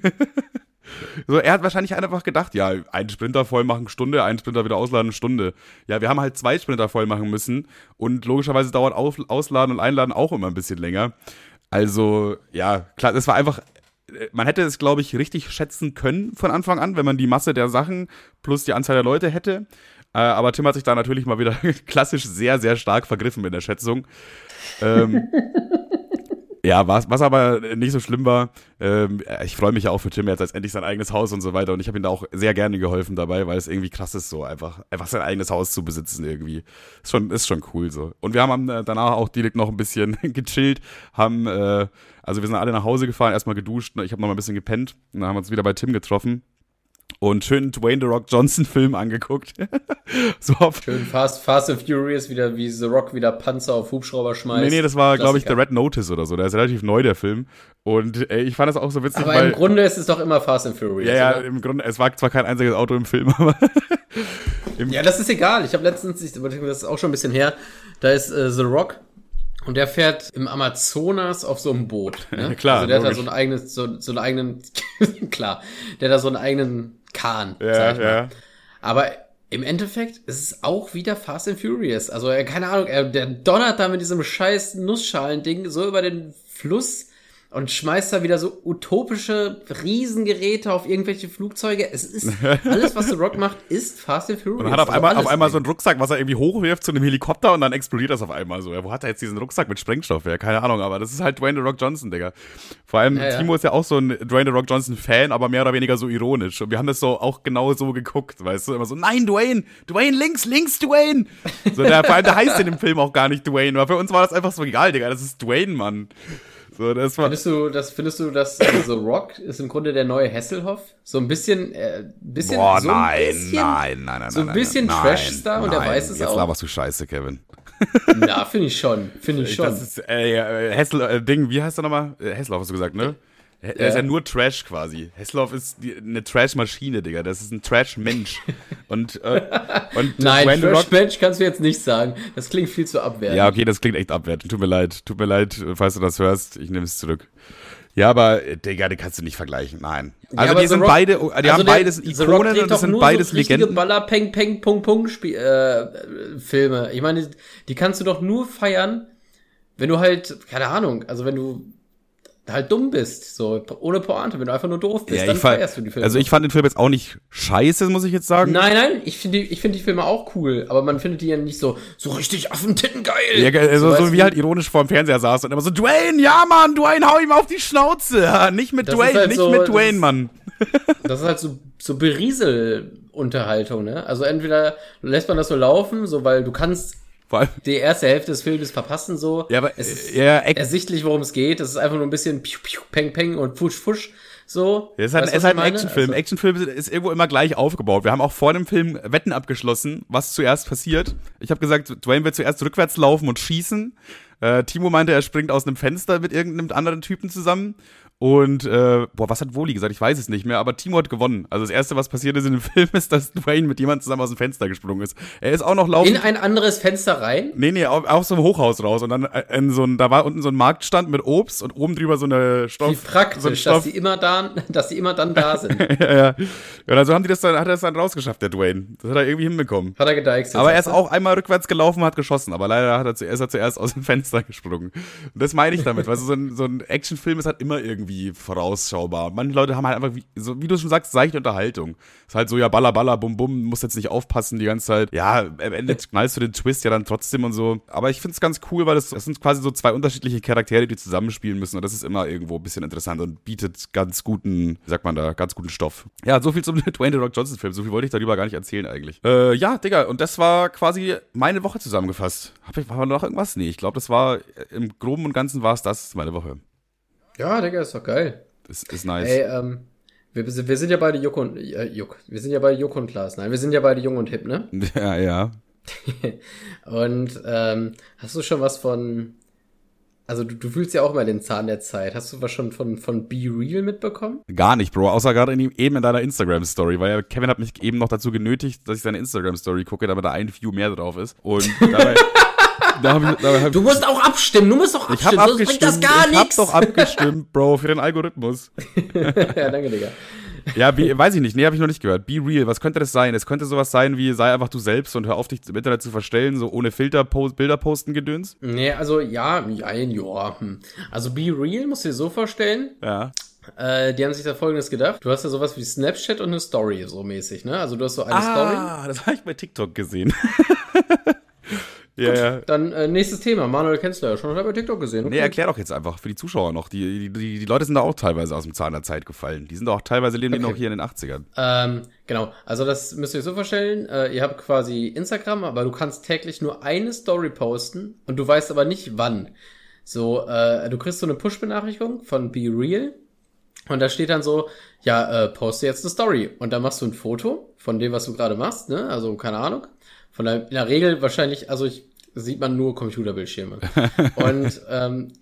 So, er hat wahrscheinlich einfach gedacht, ja, einen Sprinter voll machen, Stunde, einen Sprinter wieder ausladen, Stunde. Ja, wir haben halt zwei Sprinter voll machen müssen und logischerweise dauert Auf, Ausladen und Einladen auch immer ein bisschen länger. Also, ja, klar, das war einfach, man hätte es, glaube ich, richtig schätzen können von Anfang an, wenn man die Masse der Sachen plus die Anzahl der Leute hätte. Äh, aber Tim hat sich da natürlich mal wieder [laughs] klassisch sehr, sehr stark vergriffen in der Schätzung. Ähm, [laughs] Ja, was, was aber nicht so schlimm war, ähm, ich freue mich ja auch für Tim, er hat jetzt endlich sein eigenes Haus und so weiter und ich habe ihm da auch sehr gerne geholfen dabei, weil es irgendwie krass ist, so einfach, einfach sein eigenes Haus zu besitzen irgendwie. Ist schon, ist schon cool so. Und wir haben äh, danach auch direkt noch ein bisschen [laughs] gechillt, haben, äh, also wir sind alle nach Hause gefahren, erstmal geduscht, ich habe noch mal ein bisschen gepennt und dann haben wir uns wieder bei Tim getroffen und schön Dwayne The Rock Johnson Film angeguckt. [laughs] so oft. Schön Fast, Fast and Furious wieder, wie The Rock wieder Panzer auf Hubschrauber schmeißt. Nee, nee, das war, glaube ich, The Red Notice oder so. Der ist relativ neu, der Film. Und ey, ich fand das auch so witzig. Aber weil, im Grunde ist es doch immer Fast and Furious. Ja, ja, oder? im Grunde, es war zwar kein einziges Auto im Film, [laughs] aber. ja, das ist egal. Ich habe letztens, das ist auch schon ein bisschen her, da ist äh, The Rock und der fährt im Amazonas auf so einem Boot. [laughs] Ne? klar. Also der logisch. hat da so ein eigenes, so, so einen eigenen, [laughs] klar, der hat da so einen eigenen Kahn. Ja, ja. Aber im Endeffekt ist es auch wieder Fast and Furious. Also, keine Ahnung, er, der donnert da mit diesem scheiß Nussschalen-Ding so über den Fluss und schmeißt da wieder so utopische Riesengeräte auf irgendwelche Flugzeuge. Es ist [laughs] alles, was The Rock macht, ist Fast and Furious. Und hat auf also einmal, auf einmal so einen Rucksack, was er irgendwie hochwirft zu einem Helikopter und dann explodiert das auf einmal so. Ja, wo hat er jetzt diesen Rucksack mit Sprengstoff? Ja, keine Ahnung, aber das ist halt Dwayne The Rock Johnson, Digga. Vor allem, ja, Timo ist ja auch so ein Dwayne The Rock Johnson Fan, aber mehr oder weniger so ironisch. Und wir haben das so auch genau so geguckt, weißt du? Immer so, nein, Dwayne! Dwayne links, links, Dwayne! So, der, vor allem, der heißt in dem Film auch gar nicht Dwayne, aber für uns war das einfach so egal, Digga. Das ist Dwayne, Mann. So, das war findest du, das findest du, dass The also Rock ist im Grunde der neue Hasselhoff? So ein bisschen, äh, bisschen, Boah, so nein, ein bisschen, nein, nein, nein, so ein bisschen Trash-Star und er weiß es jetzt auch. Jetzt laberst du Scheiße, Kevin. Ja, finde ich schon, finde ich schon. Das ist, äh, Hessel, äh, Ding, wie heißt er nochmal? Äh, Hasselhoff hast du gesagt, ne? Er ja. ist ja nur Trash quasi. Hessloff ist die, eine Trash-Maschine, Digga. Das ist ein Trash-Mensch. [laughs] und, äh, und Nein, Trash-Mensch kannst du jetzt nicht sagen. Das klingt viel zu abwertend. Ja, okay, das klingt echt abwertend. Tut mir leid. Tut mir leid, falls du das hörst. Ich nehme es zurück. Ja, aber Digga, die kannst du nicht vergleichen. Nein. Also ja, die sind Rock, beide, die also haben beides Ikonen und das sind beides so Legenden. Baller Peng Peng Pung Pung Spiel, äh, Filme. Ich meine, die kannst du doch nur feiern, wenn du halt keine Ahnung, also wenn du halt dumm bist, so ohne Pointe, wenn du einfach nur doof bist, ja, dann feierst du die Filme. Also ich fand den Film jetzt auch nicht scheiße, muss ich jetzt sagen. Nein, nein, ich finde die, ich finde die Filme auch cool, aber man findet die ja nicht so so richtig Affentitten geil. Ja, also so, so wie halt ironisch vor dem Fernseher saß und immer so Dwayne, ja Mann, Dwayne, hau ihm auf die Schnauze, [laughs] nicht mit das Dwayne, halt nicht so, mit Dwayne, Mann. [laughs] Das ist halt so so Berieselunterhaltung, ne? Also entweder lässt man das so laufen, so weil du kannst vor allem die erste Hälfte des Films verpassen so. Ja, aber es ist ja, ersichtlich, worum es geht. Es ist einfach nur ein bisschen piu, piu, peng, peng und fusch, fusch. So. Ja, es ist halt, es ist halt ein Actionfilm. Also, Actionfilm ist irgendwo immer gleich aufgebaut. Wir haben auch vor dem Film Wetten abgeschlossen, was zuerst passiert. Ich habe gesagt, Dwayne wird zuerst rückwärts laufen und schießen. Äh, Timo meinte, er springt aus einem Fenster mit irgendeinem anderen Typen zusammen. Und, äh, boah, was hat Woli gesagt? Ich weiß es nicht mehr, aber Timo hat gewonnen. Also das Erste, was passiert ist in dem [laughs] Film, ist, dass Dwayne mit jemandem zusammen aus dem Fenster gesprungen ist. Er ist auch noch laufen. In ein anderes Fenster rein? Nee, nee, auch, auch so ein Hochhaus raus. Und dann äh, in so ein, da war unten so ein Marktstand mit Obst und oben drüber so eine Stoff. Wie praktisch, so Stoff. dass sie immer da, dass sie immer dann da [laughs] sind. ja, ja. Ja, also haben die das dann, hat er das dann rausgeschafft, der Dwayne. Das hat er irgendwie hinbekommen. Hat er gedeichselt. Aber er ist auch einmal rückwärts gelaufen und hat geschossen. Aber leider hat er zuerst, er zuerst aus dem [laughs] Fenster gesprungen. Und das meine ich damit, weil so ein, so ein Actionfilm ist halt immer irgendwie voraus durchschaubar. Manche Leute haben halt einfach, wie, so, wie du schon sagst, seichte Unterhaltung. Ist halt so, ja, baller, baller, bum, bum, musst jetzt nicht aufpassen die ganze Zeit. Ja, am Ende knallst du den Twist ja dann trotzdem und so. Aber ich finde es ganz cool, weil das, das sind quasi so zwei unterschiedliche Charaktere, die zusammenspielen müssen. Und das ist immer irgendwo ein bisschen interessant und bietet ganz guten, wie sagt man da, ganz guten Stoff. Ja, so viel zum [laughs] Dwayne The Rock Johnson Film. So viel wollte ich darüber gar nicht erzählen eigentlich. Äh, ja, Digga, und das war quasi meine Woche zusammengefasst. Hab ich, war noch irgendwas? Nee, ich glaube, das war im Groben und Ganzen war es das, meine Woche. Ja, Digga, ist doch geil. Ist, ist nice. Ey, ähm, wir, wir sind ja beide Juck und äh, Juck. Wir sind ja beide Juck und Klaas. Nein, wir sind ja beide jung und hip, ne? [laughs] Ja, ja. [laughs] und ähm, hast du schon was von. Also du, du fühlst ja auch immer den Zahn der Zeit. Hast du was schon von, von Be Real mitbekommen? Gar nicht, Bro. Außer gerade in, eben in deiner Instagram-Story, weil Kevin hat mich eben noch dazu genötigt, dass ich seine Instagram-Story gucke, damit da ein View mehr drauf ist. Und [laughs] dabei da hab ich, da hab du musst auch abstimmen, du musst auch abstimmen, ich hab abgestimmt, das gar Ich hab doch abgestimmt, Bro, für den Algorithmus. [laughs] ja, danke, Digga. Ja, wie, weiß ich nicht. Nee, habe ich noch nicht gehört. Be real. Was könnte das sein? Es könnte sowas sein wie, sei einfach du selbst und hör auf, dich im Internet zu verstellen, so ohne Filter post, Bilder posten gedöns? Nee, also ja, ja, ja. Hm. Also Be real musst du dir so vorstellen. Ja. Äh, die haben sich da folgendes gedacht. Du hast ja sowas wie Snapchat und eine Story so mäßig, ne? Also du hast so eine ah, Story. Ah, das habe ich bei TikTok gesehen. [laughs] Ja, Gut, ja. Dann äh, nächstes Thema. Manuel kennst du ja schon, hat bei TikTok gesehen. Okay. Nee, erklär doch jetzt einfach für die Zuschauer noch. Die, die, die Leute sind da auch teilweise aus dem Zahn der Zeit gefallen. Die sind auch teilweise leben okay. die noch hier in den 80ern. Ähm, genau. Also das müsst ihr euch so vorstellen. Äh, ihr habt quasi Instagram, aber du kannst täglich nur eine Story posten und du weißt aber nicht wann. So, äh, du kriegst so eine Push-Benachrichtigung von Be Real und da steht dann so, ja, äh, poste jetzt eine Story. Und dann machst du ein Foto von dem, was du gerade machst, ne? Also, keine Ahnung. Von der, in der Regel wahrscheinlich, also ich sieht man nur Computerbildschirme. [laughs] und ähm,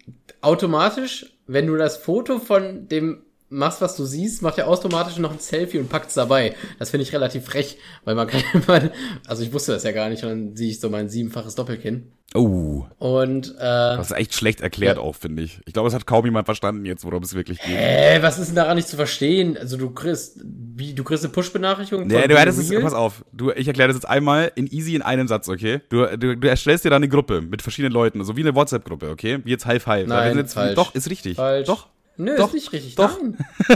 automatisch, wenn du das Foto von dem machst, was du siehst, macht er automatisch noch ein Selfie und packt's dabei. Das finde ich relativ frech, weil man kann, [laughs] also ich wusste das ja gar nicht und dann sehe ich so mein siebenfaches Doppelkinn. Oh. Und äh, das ist echt schlecht erklärt ja. auch, finde ich. Ich glaube, es hat kaum jemand verstanden jetzt, worum es wirklich geht. Hä, was ist denn daran nicht zu verstehen? Also du kriegst, wie, du kriegst eine Push-Benachrichtigung. Nee, du hättest es, pass auf, du, ich erkläre das jetzt einmal in easy in einem Satz, okay? Du, du, du erstellst dir da eine Gruppe mit verschiedenen Leuten, so wie eine WhatsApp-Gruppe, okay? Wie jetzt High Five. Nein, jetzt, falsch. Doch, ist richtig. Falsch. Doch. Nö, doch, ist nicht richtig. Doch.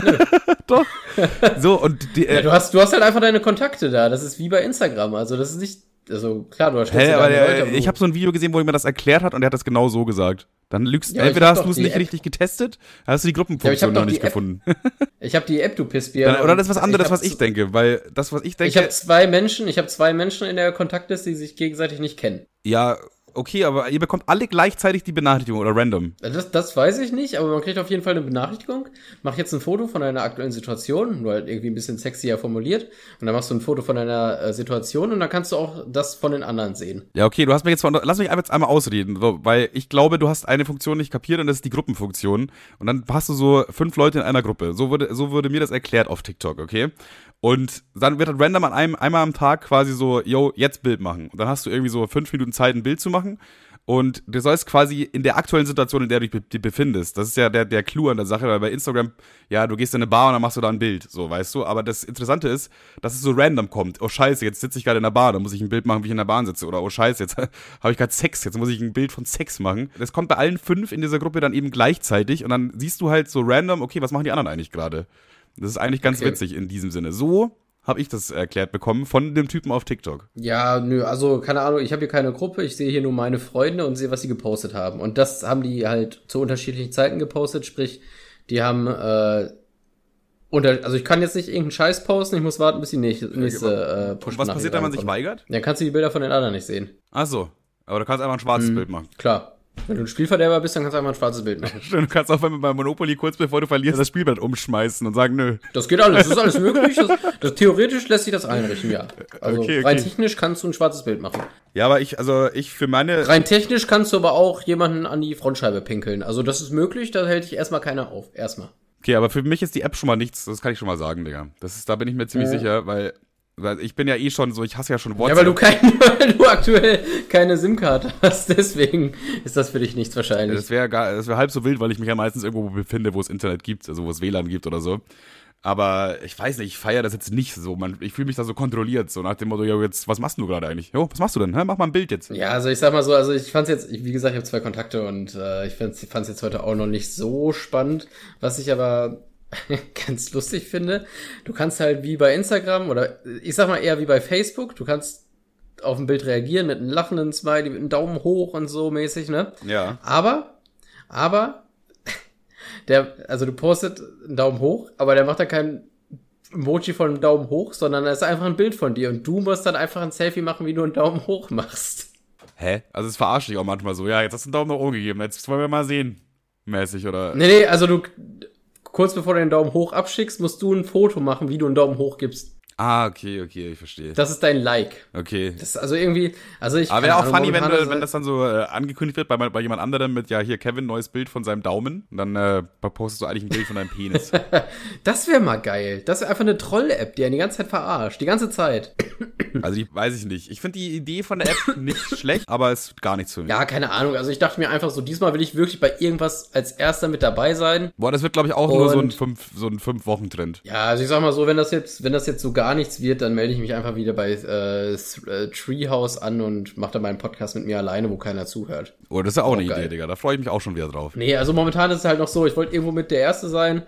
[laughs] doch. So, und die, äh, ja, du, hast, du hast halt einfach deine Kontakte da. Das ist wie bei Instagram. Also, das ist nicht. Also, klar, du hast hey, aber der, Leute, Ich habe so ein Video gesehen, wo jemand das erklärt hat und er hat das genau so gesagt. Dann lügst ja, entweder hast du es nicht App. richtig getestet, hast du die Gruppenfunktion ja, noch nicht gefunden. [laughs] ich habe die App, du Pissbier. Oder das ist was anderes, was ich denke, weil das, was ich denke. Ich habe zwei Menschen, ich habe zwei Menschen in der Kontaktliste, die sich gegenseitig nicht kennen. Ja, okay, aber ihr bekommt alle gleichzeitig die Benachrichtigung oder random. Das, das weiß ich nicht, aber man kriegt auf jeden Fall eine Benachrichtigung. Mach jetzt ein Foto von einer aktuellen Situation, nur halt irgendwie ein bisschen sexier formuliert. Und dann machst du ein Foto von einer äh, Situation und dann kannst du auch das von den anderen sehen. Ja, okay, du hast mich jetzt von, lass mich einfach einmal ausreden, so, weil ich glaube, du hast eine Funktion nicht kapiert und das ist die Gruppenfunktion. Und dann hast du so fünf Leute in einer Gruppe. So wurde, so wurde mir das erklärt auf TikTok, okay? Und dann wird halt random an einem, einmal am Tag quasi so, yo, jetzt Bild machen. Und dann hast du irgendwie so fünf Minuten Zeit, ein Bild zu machen. Und du sollst quasi in der aktuellen Situation, in der du dich befindest, das ist ja der, der Clou an der Sache, weil bei Instagram, ja, du gehst in eine Bar und dann machst du da ein Bild, so, weißt du. Aber das Interessante ist, dass es so random kommt. Oh scheiße, jetzt sitze ich gerade in der Bar, dann muss ich ein Bild machen, wie ich in der Bahn sitze. Oder oh scheiße, jetzt [laughs] habe ich gerade Sex, jetzt muss ich ein Bild von Sex machen. Das kommt bei allen fünf in dieser Gruppe dann eben gleichzeitig und dann siehst du halt so random, okay, was machen die anderen eigentlich gerade? Das ist eigentlich ganz okay. witzig in diesem Sinne. So habe ich das erklärt bekommen von dem Typen auf TikTok. Ja, nö, also keine Ahnung, ich habe hier keine Gruppe, ich sehe hier nur meine Freunde und sehe, was sie gepostet haben. Und das haben die halt zu unterschiedlichen Zeiten gepostet, sprich, die haben äh, unter, also ich kann jetzt nicht irgendeinen Scheiß posten, ich muss warten, bis die nächste, nächste äh, push Was passiert, wenn man sich weigert? Dann kannst du die Bilder von den anderen nicht sehen. Ach so, aber du kannst einfach ein schwarzes mhm, Bild machen. Klar. Wenn du ein Spielverderber bist, dann kannst du einfach ein schwarzes Bild machen. Du kannst auch bei Monopoly kurz bevor du verlierst das Spielbrett umschmeißen und sagen, nö. Das geht alles, das ist alles möglich. Das, das, theoretisch lässt sich das einrichten, ja. Also okay, okay. rein technisch kannst du ein schwarzes Bild machen. Ja, aber ich, also ich für meine. Rein technisch kannst du aber auch jemanden an die Frontscheibe pinkeln. Also das ist möglich, da hält dich erstmal keiner auf. Erstmal. Okay, aber für mich ist die App schon mal nichts, das kann ich schon mal sagen, Digga. Das ist, da bin ich mir ziemlich ja. sicher, weil ich bin ja eh schon so, ich hasse ja schon WhatsApp. Ja, weil du, kein, [laughs] weil du aktuell keine SIM-Karte hast, deswegen ist das für dich nichts wahrscheinlich. Das wäre wäre halb so wild, weil ich mich ja meistens irgendwo befinde, wo es Internet gibt, also wo es WLAN gibt oder so. Aber ich weiß nicht, ich feiere das jetzt nicht so. Man, ich fühle mich da so kontrolliert, so nach dem Motto, ja, jetzt, was machst du gerade eigentlich? Jo, was machst du denn? Hä? Mach mal ein Bild jetzt. Ja, also ich sag mal so, also ich fand's jetzt, wie gesagt, ich habe zwei Kontakte und äh, ich fand's, fand's jetzt heute auch noch nicht so spannend. Was ich aber [laughs] ganz lustig finde. Du kannst halt wie bei Instagram oder ich sag mal eher wie bei Facebook, du kannst auf ein Bild reagieren mit einem lachenden Smiley, mit einem Daumen hoch und so mäßig, ne? Ja. Aber, aber, [laughs] der, also du postet einen Daumen hoch, aber der macht da kein Emoji von einem Daumen hoch, sondern da ist einfach ein Bild von dir und du musst dann einfach ein Selfie machen, wie du einen Daumen hoch machst. Hä? Also es verarscht dich auch manchmal so, ja, jetzt hast du einen Daumen nach oben gegeben, jetzt wollen wir mal sehen. Mäßig, oder? Nee, nee, also du, kurz bevor du den Daumen hoch abschickst, musst du ein Foto machen, wie du einen Daumen hoch gibst. Ah, okay, okay, ich verstehe. Das ist dein Like. Okay. Das ist also irgendwie, also ich. Aber wäre auch funny, wenn, du, wenn das dann so äh, angekündigt wird bei, bei jemand anderem mit, ja, hier Kevin, neues Bild von seinem Daumen. Und dann äh, postest du eigentlich ein Bild von deinem Penis. [laughs] das wäre mal geil. Das wäre einfach eine Troll-App, die einen die ganze Zeit verarscht. Die ganze Zeit. also, die weiß ich nicht. Ich finde die Idee von der App nicht [laughs] schlecht, aber es ist gar nichts für mich. Ja, keine Ahnung. Also, ich dachte mir einfach so, diesmal will ich wirklich bei irgendwas als erster mit dabbei sein. Boah, das wird, glaube ich, auch Und nur so ein fünf, so ein fünf Wochen Trend. Ja, also ich sag mal so, wenn das jetzt, wenn das jetzt so gar nichts wird, dann melde ich mich einfach wieder bei äh, äh, Treehouse an und mache dann meinen Podcast mit mir alleine, wo keiner zuhört. Oh, das ist ja auch, auch eine geil. Idee, Digga. Da freue ich mich auch schon wieder drauf. Nee, also momentan ist es halt noch so, ich wollte irgendwo mit der Erste sein.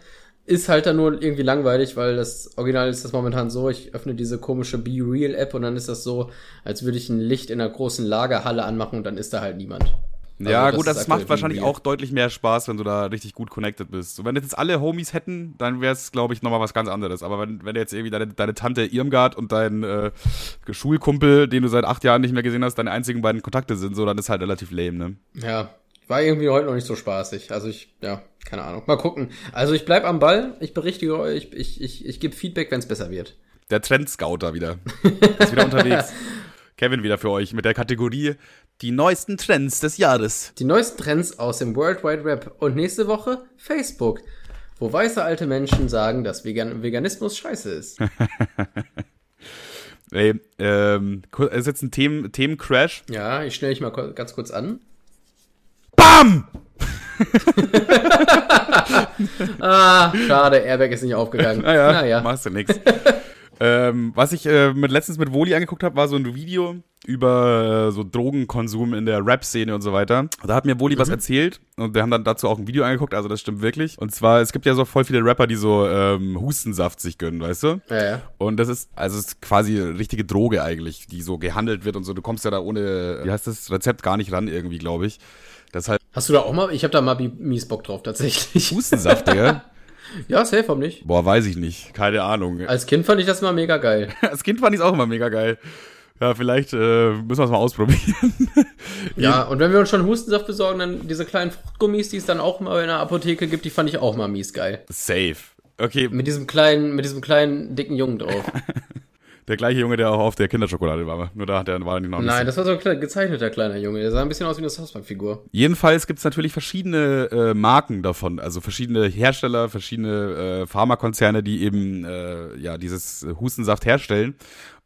Ist halt dann nur irgendwie langweilig, weil das Original ist das momentan so, ich öffne diese komische Be Real App und dann ist das so, als würde ich ein Licht in einer großen Lagerhalle anmachen und dann ist da halt niemand. Also ja, gut, das, das macht wahrscheinlich auch deutlich mehr Spaß, wenn du da richtig gut connected bist. So, wenn jetzt alle Homies hätten, dann wäre es, glaube ich, nochmal was ganz anderes. Aber wenn, wenn jetzt irgendwie deine, deine Tante Irmgard und dein äh, Schulkumpel, den du seit acht Jahren nicht mehr gesehen hast, deine einzigen beiden Kontakte sind, so, dann ist halt relativ lame, ne? Ja, war irgendwie heute noch nicht so spaßig. Also ich, ja, keine Ahnung. Mal gucken. Also ich bleib am Ball, ich berichtige euch, ich, ich, ich, ich gebe Feedback, wenn es besser wird. Der Trendscouter wieder. ist wieder unterwegs. [laughs] Kevin wieder für euch mit der Kategorie die neuesten Trends des Jahres. Die neuesten Trends aus dem World Wide Web. Und nächste Woche Facebook, wo weiße alte Menschen sagen, dass Vegan Veganismus scheiße ist. [laughs] Ey, ähm, ist jetzt ein Themen Themencrash. Ja, ich stelle dich mal ganz kurz an. BAM! [laughs] ah, schade, Airbag ist nicht aufgegangen. [laughs] Naja, naja. machst du nix. Ähm, was ich äh, mit, letztens mit Woli angeguckt habe, war so ein Video über äh, so Drogenkonsum in der Rap-Szene und so weiter. Da hat mir Woli mhm. was erzählt und wir haben dann dazu auch ein Video angeguckt, also das stimmt wirklich. Und zwar, es gibt ja so voll viele Rapper, die so ähm, Hustensaft sich gönnen, weißt du? Ja, ja. Und das ist, also es ist quasi richtige Droge eigentlich, die so gehandelt wird und so. Du kommst ja da ohne, wie heißt das, Rezept gar nicht ran irgendwie, glaube ich. Das halt Hast du da auch mal, ich habe da mal mies Bock drauf tatsächlich. Hustensaft, Digga? [laughs] Ja, safe, warum nicht? Boah, weiß ich nicht. Keine Ahnung. [laughs] Als Kind fand ich das mal mega geil. [laughs] Als Kind fand ich es auch immer mega geil. Ja, vielleicht äh, müssen wir es mal ausprobieren. [laughs] ja, und wenn wir uns schon Hustensaft besorgen, dann diese kleinen Fruchtgummis, die es dann auch mal in der Apotheke gibt, die fand ich auch mal mies geil. Safe. Okay. Mit diesem kleinen, mit diesem kleinen, dicken Jungen drauf. Der gleiche Junge, der auch auf der Kinderschokolade war. Nur da hat er war nicht noch Nein, das war so ein gezeichneter kleiner Junge. Der sah ein bisschen aus wie eine Southpark-Figur. Jedenfalls gibt es natürlich verschiedene äh, Marken davon, also verschiedene Hersteller, verschiedene äh, Pharmakonzerne, die eben äh, ja dieses Hustensaft herstellen.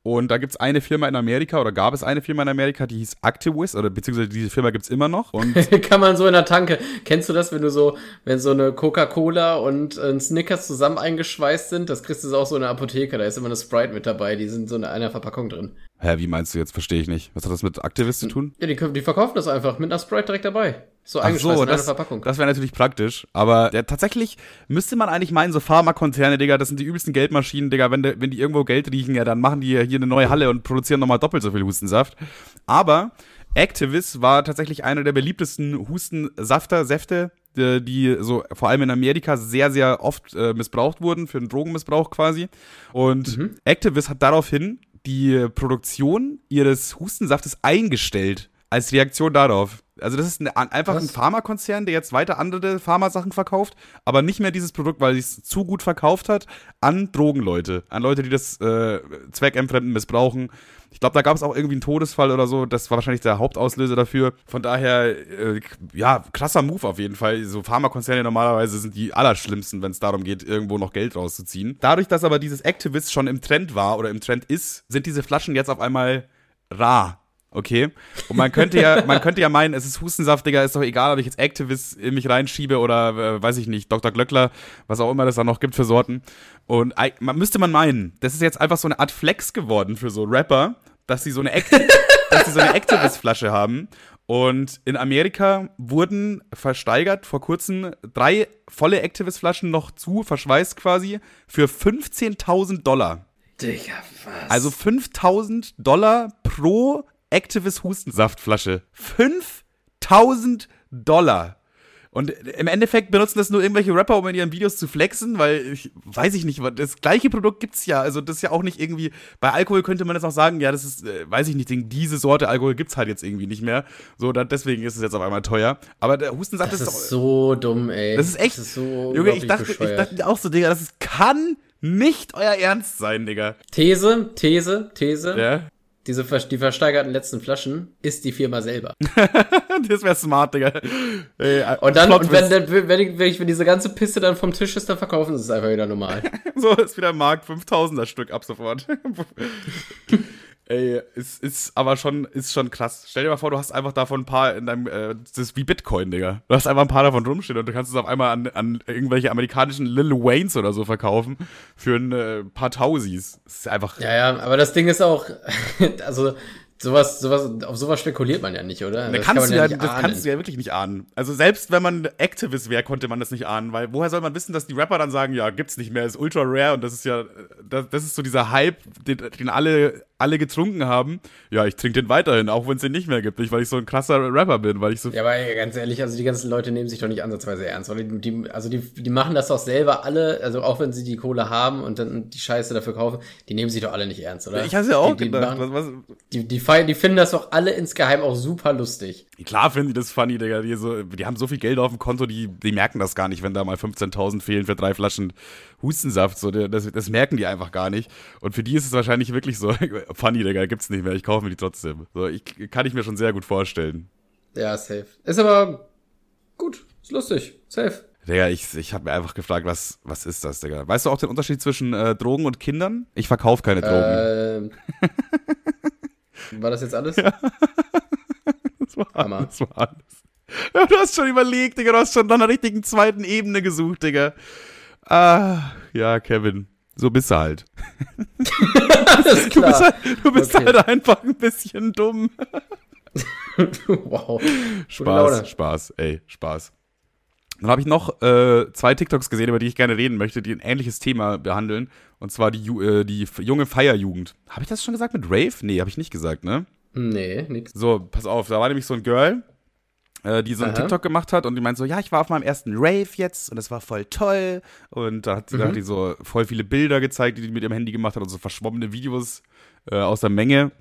Und da gibt es eine Firma in Amerika oder gab es eine Firma in Amerika, die hieß Activis oder beziehungsweise diese Firma gibt es immer noch. Und [laughs] Kann man so in der Tanke. Kennst du das, wenn du so, wenn so eine Coca-Cola und ein Snickers zusammen eingeschweißt sind? Das kriegst du auch so in der Apotheke. Da ist immer eine Sprite mit dabei. Die sind so in einer Verpackung drin. Hä, wie meinst du jetzt? Verstehe ich nicht. Was hat das mit Activist zu tun? Ja, die, die verkaufen das einfach mit einer Sprite direkt dabei. So Ach so, in das, Verpackung. Das wäre natürlich praktisch. Aber ja, tatsächlich müsste man eigentlich meinen, so Pharmakonzerne, Digga, das sind die übelsten Geldmaschinen, Digga. Wenn, de, wenn die irgendwo Geld riechen, ja, dann machen die hier eine neue Halle und produzieren nochmal doppelt so viel Hustensaft. Aber Activist war tatsächlich einer der beliebtesten Hustensafter, Säfte, die, die so vor allem in Amerika sehr, sehr oft äh, missbraucht wurden, für den Drogenmissbrauch quasi. Und mhm. Activist hat daraufhin die Produktion ihres Hustensaftes eingestellt. Als Reaktion darauf. Also das ist eine, einfach Was? ein Pharmakonzern, der jetzt weiter andere Pharmasachen verkauft, aber nicht mehr dieses Produkt, weil es zu gut verkauft hat, an Drogenleute, an Leute, die das äh, zweckentfremden missbrauchen. Ich glaube, da gab es auch irgendwie einen Todesfall oder so. Das war wahrscheinlich der Hauptauslöser dafür. Von daher, äh, ja, krasser Move auf jeden Fall. So Pharmakonzerne normalerweise sind die allerschlimmsten, wenn es darum geht, irgendwo noch Geld rauszuziehen. Dadurch, dass aber dieses Activist schon im Trend war oder im Trend ist, sind diese Flaschen jetzt auf einmal rar okay? Und man könnte ja, man könnte ja meinen, es ist Hustensaftiger, ist doch egal, ob ich jetzt Activist in mich reinschiebe oder äh, weiß ich nicht, Dr. Glöckler, was auch immer das da noch gibt für Sorten. Und man müsste man meinen, das ist jetzt einfach so eine Art Flex geworden für so Rapper, dass sie so eine, Act [laughs] dass sie so eine Activist-Flasche haben. Und in Amerika wurden versteigert vor kurzem drei volle Activist-Flaschen noch zu, verschweißt quasi, für 15.000 Dollar. Digga, was? Also 5000 Dollar pro Activist Hustensaftflasche. 5000 Dollar. Und im Endeffekt benutzen das nur irgendwelche Rapper, um in ihren Videos zu flexen, weil ich weiß ich nicht, das gleiche Produkt gibt's ja. Also das ist ja auch nicht irgendwie. Bei Alkohol könnte man jetzt auch sagen, ja, das ist, äh, weiß ich nicht, diese Sorte Alkohol gibt's halt jetzt irgendwie nicht mehr. So, da, deswegen ist es jetzt auf einmal teuer. Aber der Hustensaft das ist, ist so dumm, ey. Das ist echt. Das ist so Junge, ich dachte, ich dachte auch so, Digga, das ist, kann nicht euer Ernst sein, Digga. These, These, These. Ja diese die versteigerten letzten Flaschen ist die Firma selber. [laughs] das wäre smart, Digga. Ey, äh, und dann, und wenn, wenn, wenn, ich, wenn diese ganze Piste dann vom Tisch ist, dann verkaufen sie es einfach wieder normal. [laughs] so ist wieder Markt, 5000er Stück ab sofort. [laughs] Ey, ist, ist aber schon, ist schon krass. Stell dir mal vor, du hast einfach davon ein paar in deinem, äh, das ist wie Bitcoin, Digga. Du hast einfach ein paar davon rumstehen und du kannst es auf einmal an, an irgendwelche amerikanischen Lil Waynes oder so verkaufen für ein äh, paar Tausis. Das ist einfach. Ja, ja, aber das Ding ist auch, [laughs] also Sowas, sowas, auf sowas spekuliert man ja nicht, oder? Das, kannst, kann du ja, ja das kannst du ja wirklich nicht ahnen. Also selbst wenn man Activist wäre, konnte man das nicht ahnen, weil woher soll man wissen, dass die Rapper dann sagen, ja, gibt's nicht mehr, ist ultra rare und das ist ja, das, das ist so dieser Hype, den, den alle alle getrunken haben, ja, ich trinke den weiterhin, auch wenn es den nicht mehr gibt. Nicht, weil ich so ein krasser Rapper bin, weil ich so. Ja, aber ganz ehrlich, also die ganzen Leute nehmen sich doch nicht ansatzweise ernst. Weil die, die, also die, die machen das doch selber alle, also auch wenn sie die Kohle haben und dann die Scheiße dafür kaufen, die nehmen sich doch alle nicht ernst, oder? Ich hasse ja auch die, gedacht. Die, machen, was, was? Die, die, feiern, die finden das doch alle insgeheim auch super lustig. Klar finden die das funny, Digga. Die, so, die haben so viel Geld auf dem Konto, die, die merken das gar nicht, wenn da mal 15.000 fehlen für drei Flaschen Hustensaft. So, das, das merken die einfach gar nicht. Und für die ist es wahrscheinlich wirklich so, [laughs] funny, Digga, gibt's nicht mehr, ich kaufe mir die trotzdem. So, ich, kann ich mir schon sehr gut vorstellen. Ja, safe. Ist aber gut, ist lustig, safe. Digga, ich, ich habe mir einfach gefragt, was, was ist das, Digga? Weißt du auch den Unterschied zwischen äh, Drogen und Kindern? Ich verkaufe keine Drogen. Ähm, [laughs] war das jetzt alles? Ja. Das war, Hammer. das war alles. Ja, du hast schon überlegt, Digga, du hast schon nach einer richtigen zweiten Ebene gesucht, Digga. Ah, ja, Kevin. So bist du halt. [laughs] du bist, halt, du bist okay. halt einfach ein bisschen dumm. [laughs] wow. Spaß, Spaß, ey, Spaß. Dann habe ich noch äh, zwei TikToks gesehen, über die ich gerne reden möchte, die ein ähnliches Thema behandeln. Und zwar die, äh, die junge Feierjugend. Habe ich das schon gesagt mit Rave? Nee, habe ich nicht gesagt, ne? Nee, nix. So, pass auf, da war nämlich so ein Girl, die so einen Aha. TikTok gemacht hat und die meint so, ja, ich war auf meinem ersten Rave jetzt und das war voll toll. Und da hat, mhm. da hat die so voll viele Bilder gezeigt, die die mit ihrem Handy gemacht hat und so verschwommene Videos äh, aus der Menge.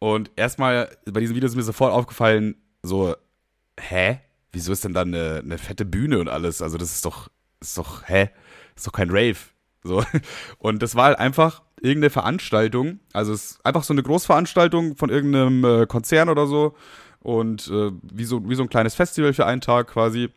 Und erstmal bei diesen Videos ist mir sofort aufgefallen, so, hä? Wieso ist denn da eine, eine fette Bühne und alles? Also, das ist doch, ist doch, hä? Ist doch kein Rave. So. [laughs] Und das war halt einfach irgendeine Veranstaltung. Also, es ist einfach so eine Großveranstaltung von irgendeinem äh, Konzern oder so. Und äh, wie, so, wie so ein kleines Festival für einen Tag quasi.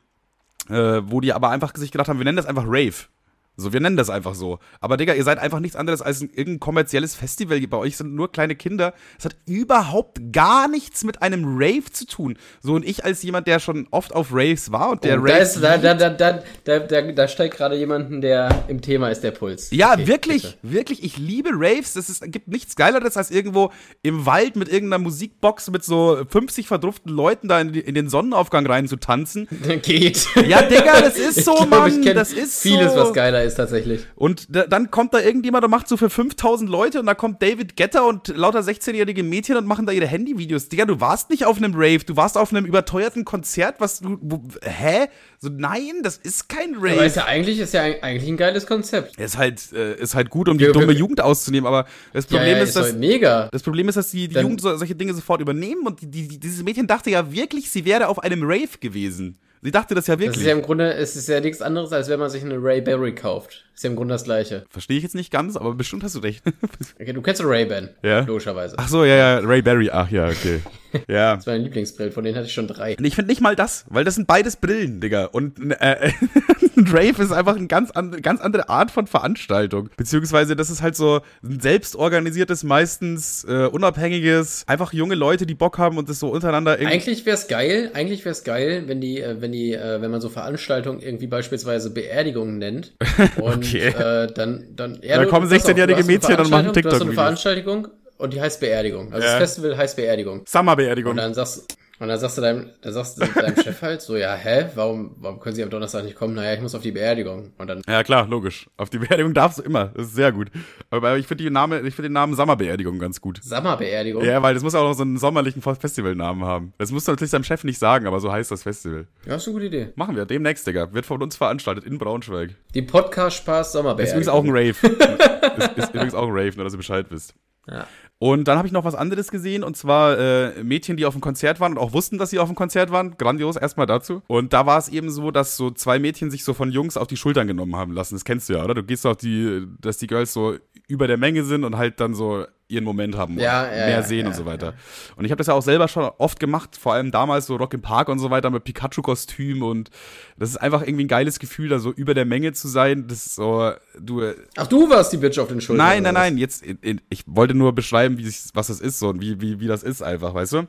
Äh, wo die aber einfach sich gedacht haben, wir nennen das einfach Rave. So, wir nennen das einfach so. Aber Digga, ihr seid einfach nichts anderes als ein, irgendein kommerzielles Festival. Bei euch sind nur kleine Kinder. Es hat überhaupt gar nichts mit einem Rave zu tun. So, und ich als jemand, der schon oft auf Raves war und der oh, Raves. Da, da, da, da, da, da, da steigt gerade jemanden, der im Thema ist, der Puls. Ja, okay, wirklich, bitte. wirklich. Ich liebe Raves. Es gibt nichts Geileres, als irgendwo im Wald mit irgendeiner Musikbox mit so 50 verdrufften Leuten da in, in den Sonnenaufgang rein zu tanzen. [laughs] Geht. Ja, Digga, das ist [laughs] so, glaub, Mann. Das ist vieles, so. was geiler ist tatsächlich. Und da, dann kommt da irgendjemand und macht so für 5000 Leute und da kommt David Getter und lauter 16-jährige Mädchen und machen da ihre Handyvideos. Digga, du warst nicht auf einem Rave, du warst auf einem überteuerten Konzert, was du, wo, hä? So, nein, das ist kein Rave. Aber ist ja eigentlich, ist ja eigentlich ein geiles Konzept. Ist halt, äh, ist halt gut, um die wir, dumme Jugend auszunehmen, aber das Problem ja, ja, ist, dass, mega. das Problem ist, dass die, die Jugend so, solche Dinge sofort übernehmen und die, die, dieses Mädchen dachte ja wirklich, sie wäre auf einem Rave gewesen. Sie dachte das ja wirklich. Das ist ja im Grunde, es ist ja nichts anderes, als wenn man sich eine Ray Berry kauft. Ist ja im Grunde das Gleiche. Verstehe ich jetzt nicht ganz, aber bestimmt hast du recht. [laughs] okay, du kennst Ray-Ban. Ja. Logischerweise. Ach so, ja, ja, Ray Berry. Ach ja, okay. [laughs] Ja. das war mein Lieblingsbrill, von denen hatte ich schon drei. Ich finde nicht mal das, weil das sind beides Brillen, Digga. Und äh, [laughs] ein Rave ist einfach eine ganz, an, ganz andere Art von Veranstaltung. Beziehungsweise das ist halt so ein selbstorganisiertes, meistens äh, unabhängiges, einfach junge Leute, die Bock haben und das so untereinander irgendwie. Eigentlich wäre es geil, eigentlich wäre es geil, wenn die, äh, wenn die, äh, wenn man so Veranstaltungen irgendwie beispielsweise Beerdigungen nennt. Und okay. äh, dann, dann, ja, dann kommen 16-jährige Mädchen und machen TikTok. Du hast so eine Veranstaltung und die heißt Beerdigung. Also ja. das Festival heißt Beerdigung. Summer-Beerdigung. Und dann sagst, und dann sagst du deinem, dann sagst du deinem Chef halt so, ja, hä, warum, warum können Sie am Donnerstag nicht kommen? Naja, ich muss auf die Beerdigung. Und dann. Ja, klar, logisch. Auf die Beerdigung darfst du immer. Das ist sehr gut. Aber ich finde Name, ich finde den Namen Sommerbeerdigung ganz gut. Sommerbeerdigung? Ja, weil das muss auch noch so einen sommerlichen Festivalnamen haben. Das musst du natürlich deinem Chef nicht sagen, aber so heißt das Festival. Ja, ist eine gute Idee. Machen wir. Demnächst, Digga. Wird von uns veranstaltet in Braunschweig. Die Podcast-Spaß Sommerbeerdigung. Ist übrigens auch ein Rave. [laughs] ist, ist übrigens auch ein Rave, nur dass du Bescheid wisst. Ja. Und dann habe ich noch was anderes gesehen, und zwar äh, Mädchen, die auf dem Konzert waren und auch wussten, dass sie auf dem Konzert waren. Grandios, erstmal dazu. Und da war es eben so, dass so zwei Mädchen sich so von Jungs auf die Schultern genommen haben lassen. Das kennst du ja, oder? Du gehst auf die, dass die Girls so über der Menge sind und halt dann so ihren Moment haben ja, ja, mehr sehen ja, und so weiter. Und ich habe das ja auch selber schon oft gemacht, vor allem damals so Rock im Park und so weiter mit Pikachu-Kostüm und das ist einfach irgendwie ein geiles Gefühl, da so über der Menge zu sein. Das ist so, du. Ach, du warst die Bitch auf den Schultern. Nein, nein, nein, jetzt, ich wollte nur beschreiben, wie, was das ist so und wie, wie, wie das ist einfach, weißt du?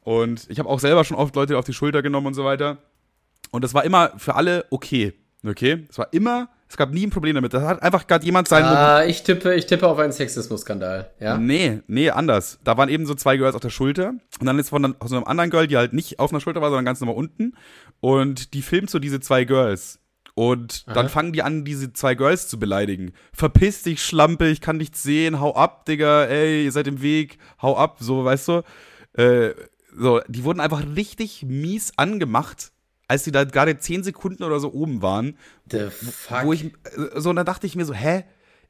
Und ich habe auch selber schon oft Leute auf die Schulter genommen und so weiter. Und das war immer für alle okay. Okay? Es war immer es gab nie ein Problem damit. Da hat einfach gerade jemand sein. Ah, ich tippe, ich tippe auf einen Sexismus-Skandal, ja? Nee, nee, anders. Da waren eben so zwei Girls auf der Schulter. Und dann ist von so einem anderen Girl, die halt nicht auf einer Schulter war, sondern ganz normal unten. Und die filmt so diese zwei Girls. Und Aha. dann fangen die an, diese zwei Girls zu beleidigen. Verpiss dich, Schlampe, ich kann nichts sehen, hau ab, Digga, ey, ihr seid im Weg, hau ab, so, weißt du. Äh, so, die wurden einfach richtig mies angemacht als die da gerade zehn Sekunden oder so oben waren. The fuck? Wo ich, äh, so, und dann dachte ich mir so, hä?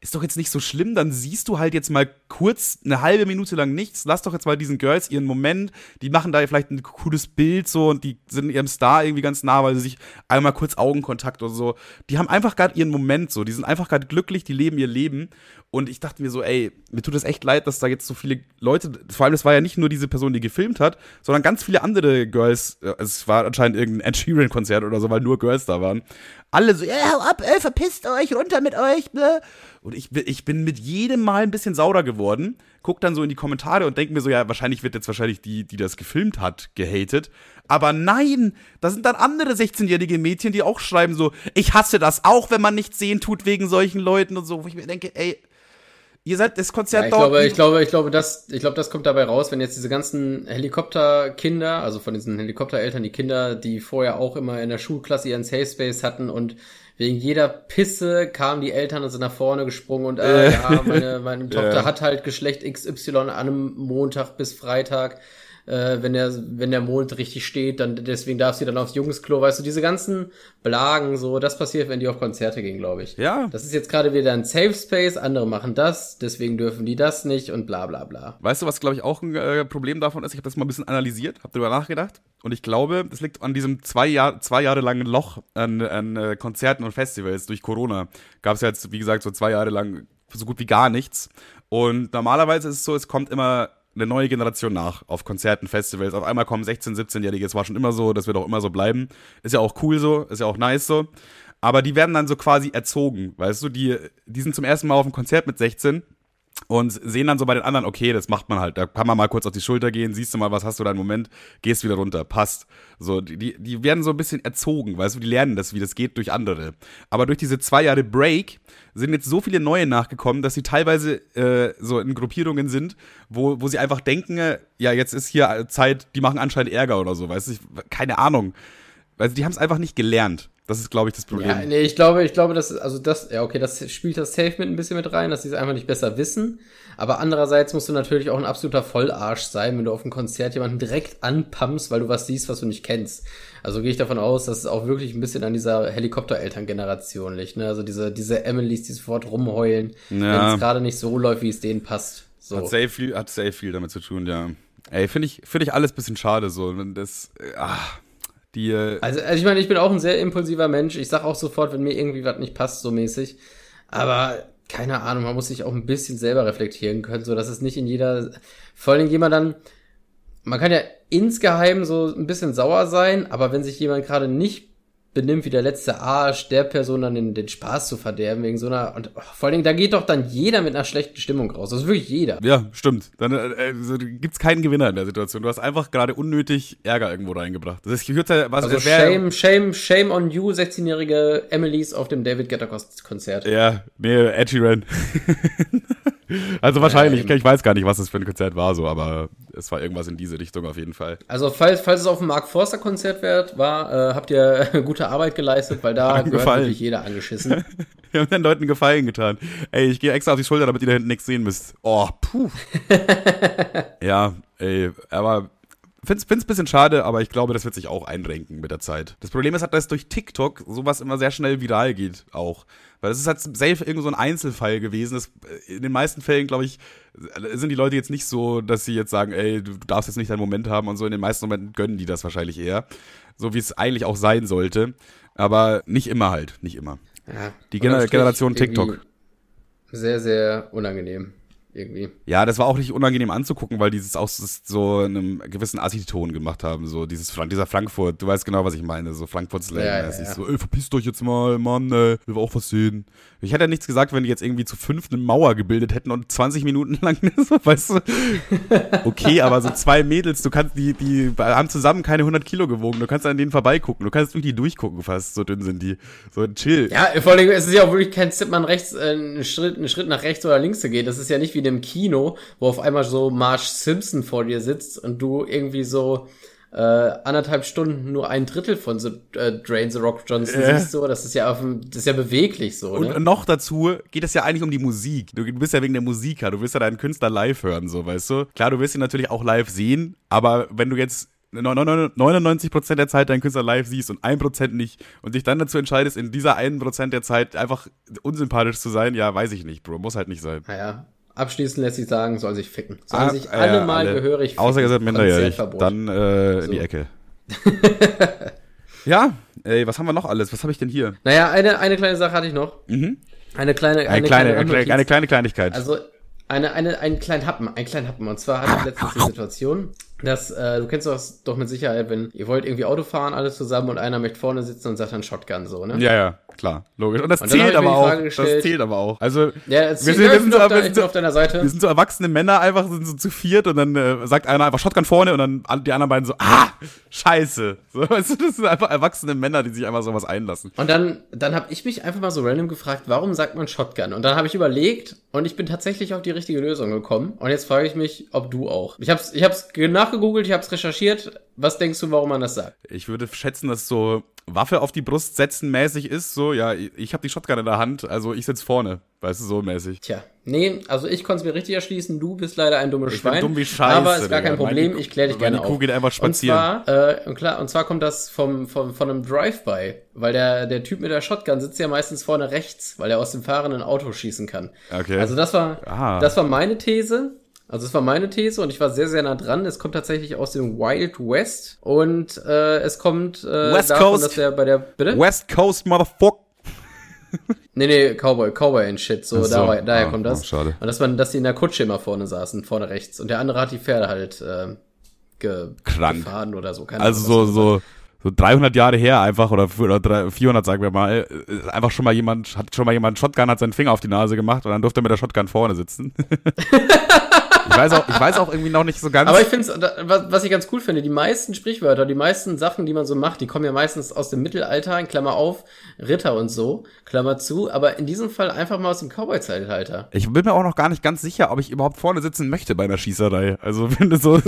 Ist doch jetzt nicht so schlimm, dann siehst du halt jetzt mal kurz eine halbe Minute lang nichts. Lass doch jetzt mal diesen Girls ihren Moment. Die machen da vielleicht ein cooles Bild so und die sind ihrem Star irgendwie ganz nah, weil sie sich einmal kurz Augenkontakt oder so. Die haben einfach gerade ihren Moment so. Die sind einfach gerade glücklich, die leben ihr Leben. Und ich dachte mir so, ey, mir tut es echt leid, dass da jetzt so viele Leute, vor allem, es war ja nicht nur diese Person, die gefilmt hat, sondern ganz viele andere Girls, äh, es war anscheinend irgendein Ed Sheeran-Konzert oder so, weil nur Girls da waren. Alle so, ja, hau ab, ey, verpisst euch, runter mit euch, ne? Und ich, ich bin mit jedem Mal ein bisschen saurer geworden, guck dann so in die Kommentare und denke mir so, ja, wahrscheinlich wird jetzt wahrscheinlich die, die das gefilmt hat, gehatet. Aber nein, da sind dann andere 16-jährige Mädchen, die auch schreiben so, ich hasse das auch, wenn man nichts sehen tut wegen solchen Leuten und so, wo ich mir denke, ey, Ihr seid das Konzert ja, ich dort. Glaube, ich glaube, ich glaube, das, ich glaube, das kommt dabei raus, wenn jetzt diese ganzen Helikopterkinder, also von diesen Helikoptereltern, die Kinder, die vorher auch immer in der Schulklasse ihren Safe Space hatten und wegen jeder Pisse kamen die Eltern und sind nach vorne gesprungen und äh, ja, meine, meine [laughs] Tochter hat halt Geschlecht XY an einem Montag bis Freitag äh, wenn der, wenn der Mond richtig steht, dann deswegen darf sie dann aufs Jungsklo, weißt du, diese ganzen Blagen, so, das passiert, wenn die auf Konzerte gehen, glaube ich. Ja. Das ist jetzt gerade wieder ein Safe Space, andere machen das, deswegen dürfen die das nicht und bla bla bla. Weißt du, was, glaube ich, auch ein äh, Problem davon ist? Ich habe das mal ein bisschen analysiert, habe darüber nachgedacht und ich glaube, das liegt an diesem zwei, Jahr, zwei Jahre langen Loch an, an äh, Konzerten und Festivals durch Corona. Gab es ja jetzt, wie gesagt, so zwei Jahre lang so gut wie gar nichts. Und normalerweise ist es so, es kommt immer eine neue Generation nach auf Konzerten, Festivals. Auf einmal kommen 16-, 17-Jährige. Es war schon immer so, das wird auch immer so bleiben. Ist ja auch cool so, ist ja auch nice so. Aber die werden dann so quasi erzogen, weißt du? Die, die sind zum ersten Mal auf dem Konzert mit 16 und sehen dann so bei den anderen, okay, das macht man halt. Da kann man mal kurz auf die Schulter gehen, siehst du mal, was hast du da im Moment, gehst wieder runter, passt. So, die, die werden so ein bisschen erzogen, weißt du, die lernen das, wie das geht durch andere. Aber durch diese zwei Jahre Break sind jetzt so viele neue nachgekommen, dass sie teilweise äh, so in Gruppierungen sind, wo, wo sie einfach denken, äh, ja, jetzt ist hier Zeit, die machen anscheinend Ärger oder so, weißt du, keine Ahnung. Weil die haben es einfach nicht gelernt. Das ist, glaube ich, das Problem. Ja, nee, ich glaube, ich glaube, dass, also das, ja, okay, das spielt das Safe mit ein bisschen mit rein, dass sie es einfach nicht besser wissen. Aber andererseits musst du natürlich auch ein absoluter Vollarsch sein, wenn du auf einem Konzert jemanden direkt anpumpst, weil du was siehst, was du nicht kennst. Also gehe ich davon aus, dass es auch wirklich ein bisschen an dieser Helikoptereltern-Generation liegt, ne? Also diese, diese Emilys, die sofort rumheulen, ja. wenn es gerade nicht so läuft, wie es denen passt. So. Hat sehr viel, hat sehr viel damit zu tun, ja. Ey, finde ich, finde ich alles bisschen schade so. Das, ah, die, also, also ich meine, ich bin auch ein sehr impulsiver Mensch. Ich sag auch sofort, wenn mir irgendwie was nicht passt, so mäßig. Aber keine Ahnung, man muss sich auch ein bisschen selber reflektieren können, so dass es nicht in jeder, vor allem jemand dann, man kann ja insgeheim so ein bisschen sauer sein, aber wenn sich jemand gerade nicht benimmt wie der letzte Arsch, der Person dann den, den Spaß zu verderben wegen so einer und oh, vor allen Dingen, da geht doch dann jeder mit einer schlechten Stimmung raus. Das ist wirklich jeder. Ja, stimmt. Dann äh, also, gibt's keinen Gewinner in der Situation. Du hast einfach gerade unnötig Ärger irgendwo reingebracht. Das ist, ich was also shame, shame, shame on you, 16-jährige Emilys auf dem David Guetta Konzert. Ja, nee, Edgy Ren. [laughs] Also wahrscheinlich, ich, ich weiß gar nicht, was das für ein Konzert war, so, aber es war irgendwas in diese Richtung auf jeden Fall. Also falls, falls es auf dem Mark Forster Konzert war, äh, habt ihr [laughs] gute Arbeit geleistet, weil da gehört wirklich jeder angeschissen. [laughs] Wir haben den Leuten Gefallen getan. Ey, ich gehe extra auf die Schulter, damit ihr da hinten nichts sehen müsst. Oh, puh. [laughs] ja, ey, aber Find's, find's ein bisschen schade, aber ich glaube, das wird sich auch einrenken mit der Zeit. Das Problem ist halt, dass durch TikTok sowas immer sehr schnell viral geht auch. Weil das ist halt safe irgend so ein Einzelfall gewesen. Das, äh, in den meisten Fällen, glaube ich, sind die Leute jetzt nicht so, dass sie jetzt sagen, ey, du, du darfst jetzt nicht deinen Moment haben und so. In den meisten Momenten gönnen die das wahrscheinlich eher. So wie es eigentlich auch sein sollte. Aber nicht immer halt, nicht immer. Ja, die Gener Generation TikTok. Sehr, sehr unangenehm irgendwie. Ja, das war auch nicht unangenehm anzugucken, weil dieses auch so in einem gewissen Assi-Ton gemacht haben. So dieses, dieser Frankfurt, du weißt genau, was ich meine. So Frankfurt-Slang. Ja, ja, ja. So, ey, verpisst euch jetzt mal, Mann, ey, will auch was sehen. Ich hätte ja nichts gesagt, wenn die jetzt irgendwie zu fünf eine Mauer gebildet hätten und 20 Minuten [laughs] lang, so, weißt du. Okay, aber so zwei Mädels, du kannst, die, die haben zusammen keine 100 Kilo gewogen. Du kannst an denen vorbeigucken. Du kannst durch die durchgucken fast. So dünn sind die. So chill. Ja, vor allem, es ist ja auch wirklich kein Tipp, man rechts, äh, einen Schritt, einen Schritt nach rechts oder links zu gehen. Das ist ja nicht wie in einem Kino, wo auf einmal so Marsh Simpson vor dir sitzt und du irgendwie so äh, anderthalb Stunden nur ein Drittel von so, äh, Drain the Rock Johnson äh. siehst so, das ist ja auf dem, das ist ja beweglich so. Ne? Und noch dazu geht es ja eigentlich um die Musik. Du bist ja wegen der Musiker, du willst ja deinen Künstler live hören, so, weißt du? Klar, du wirst ihn natürlich auch live sehen, aber wenn du jetzt 99% der Zeit deinen Künstler live siehst und 1% nicht und dich dann dazu entscheidest, in dieser 1% der Zeit einfach unsympathisch zu sein, ja, weiß ich nicht, Bro. Muss halt nicht sein. Naja, abschließend lässt sich sagen, soll sich ficken. Sollen ah, sich alle ja, mal alle. gehörig ficken. Außer ihr seid minderjährig. Dann äh, so. in die Ecke. [laughs] ja, ey, was haben wir noch alles? Was habe ich denn hier? Naja, eine, eine kleine Sache hatte ich noch. Mhm. Eine kleine, eine, eine kleine, kleine eine, kleine Kleinigkeit. Also eine, eine, einen kleinen Happen, einen kleinen Happen. Und zwar hatte ich [laughs] letztens die Situation, Das, äh, du kennst das doch mit Sicherheit, wenn ihr wollt irgendwie Auto fahren, alles zusammen und einer möchte vorne sitzen und sagt dann Shotgun so, ne? Ja, ja, klar, logisch. Und das und zählt aber auch. Das zählt aber auch. Also, ja, wir sind, wir sind, so, wir sind so, auf deiner Seite. Wir sind so erwachsene Männer einfach, sind so zu viert und dann äh, sagt einer einfach Shotgun vorne und dann die anderen beiden so, ah, scheiße. So, weißt du, das sind einfach erwachsene Männer, die sich einfach sowas einlassen. Und dann, dann habe ich mich einfach mal so random gefragt, warum sagt man Shotgun? Und dann habe ich überlegt und ich bin tatsächlich auf die richtige Lösung gekommen. Und jetzt frage ich mich, ob du auch. Ich hab's, ich hab's nachgegoogelt, ich hab's recherchiert. Was denkst du, warum man das sagt? Ich würde schätzen, dass so Waffe auf die Brust setzen mäßig ist. So, ja, ich habe die Shotgun in der Hand, also ich sitze vorne. Weißt du, so mäßig. Tja, nee, also ich konnte es mir richtig erschließen. Du bist leider ein dummes ich Schwein. Bin dumm wie Scheiße. Aber ist gar kein Problem, meine, ich kläre dich gerne auf. Kuh geht einfach spazieren. Und zwar, äh, klar, und zwar kommt das vom, vom, von einem Drive-By. Weil der, der Typ mit der Shotgun sitzt ja meistens vorne rechts, weil er aus dem fahrenden Auto schießen kann. Okay. Also das war, Aha. das war meine These. Also es war meine These und ich war sehr, sehr nah dran. Es kommt tatsächlich aus dem Wild West und äh, es kommt äh, West davon, Coast. dass er bei der bitte? West Coast Motherfucker. [laughs] nee, nee, Cowboy, Cowboy and Shit, so, so. Da, daher ah, kommt das. Oh, schade. Und dass man, dass die in der Kutsche immer vorne saßen, vorne rechts und der andere hat die Pferde halt äh, ge Krank. gefahren oder so. Keine also Ahnung, so, so, so 300 Jahre her einfach oder, oder 400 sagen wir mal, einfach schon mal jemand, hat schon mal jemand Shotgun, hat seinen Finger auf die Nase gemacht und dann durfte er mit der Shotgun vorne sitzen. [laughs] [laughs] Ich weiß auch, ich weiß auch irgendwie noch nicht so ganz. Aber ich finde was ich ganz cool finde, die meisten Sprichwörter, die meisten Sachen, die man so macht, die kommen ja meistens aus dem Mittelalter, in Klammer auf, Ritter und so, Klammer zu, aber in diesem Fall einfach mal aus dem Cowboy-Zeitalter. Ich bin mir auch noch gar nicht ganz sicher, ob ich überhaupt vorne sitzen möchte bei einer Schießerei. Also wenn du so [laughs]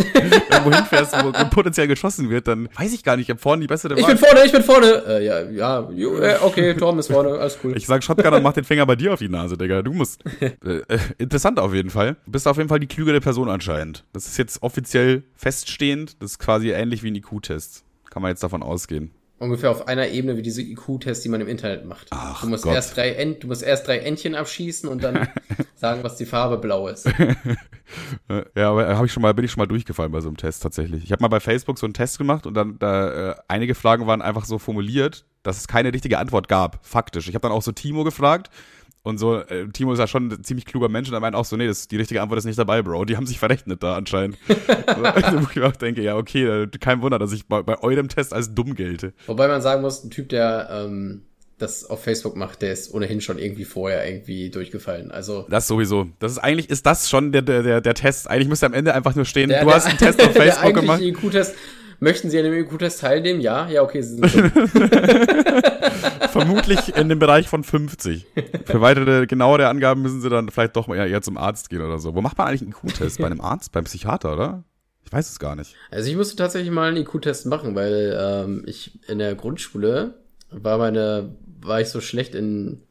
irgendwo hinfährst, wo potenziell geschossen wird, dann weiß ich gar nicht, ob vorne die bessere Ich bin vorne, ich bin vorne. Äh, ja, ja, äh, okay, Torben ist vorne, alles cool. Ich sag Shotgun und mach den Finger bei dir auf die Nase, Digga. Du musst. [laughs] Äh, äh, interessant auf jeden Fall. Du bist auf jeden Fall die klügere Person anscheinend. Das ist jetzt offiziell feststehend. Das ist quasi ähnlich wie ein IQ-Test. Kann man jetzt davon ausgehen ungefähr auf einer Ebene wie diese IQ-Tests, die man im Internet macht. Ach, du musst Gott. erst drei Ent, du musst erst drei Entchen abschießen und dann [laughs] sagen, was die Farbe blau ist. [laughs] ja, aber ich schon mal, bin ich schon mal durchgefallen bei so einem Test tatsächlich. Ich habe mal bei Facebook so einen Test gemacht und dann da äh, einige Fragen waren einfach so formuliert, dass es keine richtige Antwort gab, faktisch. Ich habe dann auch so Timo gefragt und so, äh, Timo ist ja schon ein ziemlich kluger Mensch und er meint auch so, nee, das, die richtige Antwort ist nicht dabei, Bro. Die haben sich verrechnet da anscheinend. [laughs] also, [laughs] wo ich auch denke, ja, okay, äh, kein Wunder, dass ich bei, bei eurem Test als dumm gelte. Wobei man sagen muss, ein Typ, der ähm, das auf Facebook macht, der ist ohnehin schon irgendwie vorher irgendwie durchgefallen. Also das sowieso. Das ist eigentlich ist das schon der der der Test. Eigentlich müsste am Ende einfach nur stehen. Der, du der, hast einen Test auf [laughs] Facebook gemacht. IQ-Test. Möchten Sie an dem IQ-Test teilnehmen? Ja, ja, okay, Sie sind Vermutlich in dem Bereich von 50. Für weitere genauere Angaben müssen Sie dann vielleicht doch mal eher zum Arzt gehen oder so. Wo macht man eigentlich einen IQ-Test? Bei einem Arzt? Beim Psychiater, oder? Ich weiß es gar nicht. Also ich musste tatsächlich mal einen IQ-Test machen, weil ähm, ich in der Grundschule war meine, war ich so schlecht in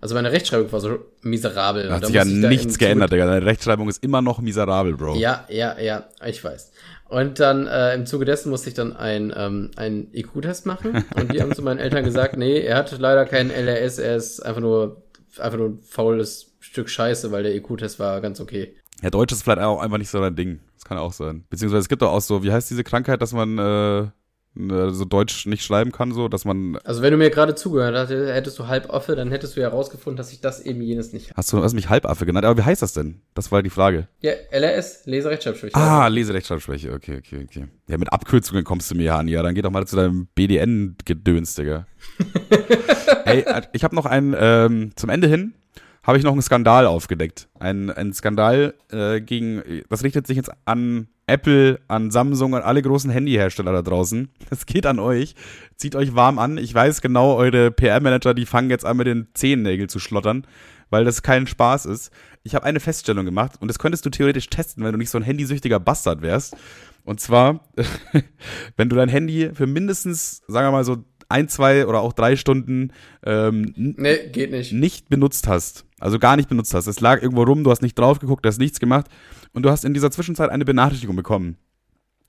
also meine Rechtschreibung war so miserabel. Da hat sich ja nichts geändert, Digga. Deine Rechtschreibung ist immer noch miserabel, Bro. Ja, ja, ja, ich weiß. Und dann äh, im Zuge dessen musste ich dann ein, ähm, einen IQ-Test machen. Und die haben zu meinen Eltern gesagt, nee, er hat leider keinen LRS, er ist einfach nur, einfach nur ein faules Stück Scheiße, weil der IQ-Test war ganz okay. Ja, Deutsch ist vielleicht auch einfach nicht so dein Ding. Das kann auch sein. Beziehungsweise es gibt doch auch so, wie heißt diese Krankheit, dass man äh, so Deutsch nicht schreiben kann, so, dass man. Also wenn du mir gerade zugehört hättest, hättest du Halbaffe, dann hättest du ja herausgefunden, dass ich das eben jenes nicht habe. Hast du hast mich Halbaffe genannt, aber wie heißt das denn? Das war die Frage. Ja, LRS, Leserechtschreibschwäche. Ah, Leserechtschreibschwäche, okay, okay, okay. Ja, mit Abkürzungen kommst du mir ja an, ja, dann geh doch mal zu deinem BDN-Gedöns, Digga. [laughs] Ey, ich habe noch einen, ähm, zum Ende hin, habe ich noch einen Skandal aufgedeckt. Ein, ein Skandal äh, gegen, das richtet sich jetzt an Apple, an Samsung, an alle großen Handyhersteller da draußen. [laughs] Es geht an euch. Zieht euch warm an. Ich weiß genau, eure PR-Manager, die fangen jetzt an mit den Zehennägeln zu schlottern, weil das kein Spaß ist. Ich habe eine Feststellung gemacht und das könntest du theoretisch testen, wenn du nicht so ein handysüchtiger Bastard wärst. Und zwar, [laughs] wenn du dein Handy für mindestens, sagen wir mal so ein, zwei oder auch drei Stunden ähm, nee, geht nicht. nicht benutzt hast, also gar nicht benutzt hast. Es lag irgendwo rum, du hast nicht drauf geguckt, du hast nichts gemacht und du hast in dieser Zwischenzeit eine Benachrichtigung bekommen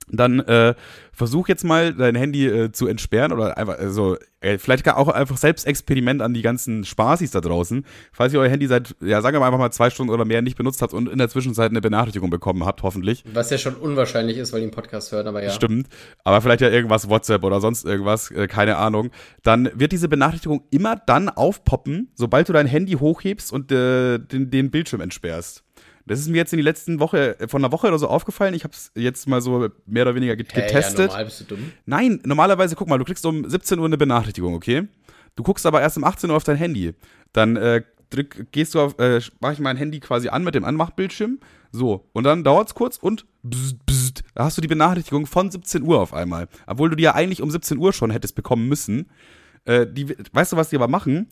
dann äh, versuch jetzt mal dein Handy äh, zu entsperren oder einfach, also äh, vielleicht auch einfach selbst Experiment an die ganzen Spaßis da draußen. Falls ihr euer Handy seit, ja, sagen wir mal einfach mal zwei Stunden oder mehr nicht benutzt habt und in der Zwischenzeit eine Benachrichtigung bekommen habt, hoffentlich. Was ja schon unwahrscheinlich ist, weil die einen Podcast hören, aber ja. Stimmt. Aber vielleicht ja irgendwas WhatsApp oder sonst irgendwas, äh, keine Ahnung. Dann wird diese Benachrichtigung immer dann aufpoppen, sobald du dein Handy hochhebst und äh, den, den Bildschirm entsperrst. Das ist mir jetzt in die letzten Woche, äh, von einer Woche oder so aufgefallen. Ich habe es jetzt mal so mehr oder weniger getestet. Hey, ja, normal bist du dumm. Nein, normalerweise, guck mal, du kriegst um 17 Uhr eine Benachrichtigung, okay? Du guckst aber erst um 18 Uhr auf dein Handy. Dann äh, drück, gehst du auf, äh, mach ich mein Handy quasi an mit dem Anmachbildschirm. So, und dann dauert es kurz und bzzt, bzzt, da hast du die Benachrichtigung von 17 Uhr auf einmal. Obwohl du die ja eigentlich um 17 Uhr schon hättest bekommen müssen. Äh, die, weißt du, was die aber machen?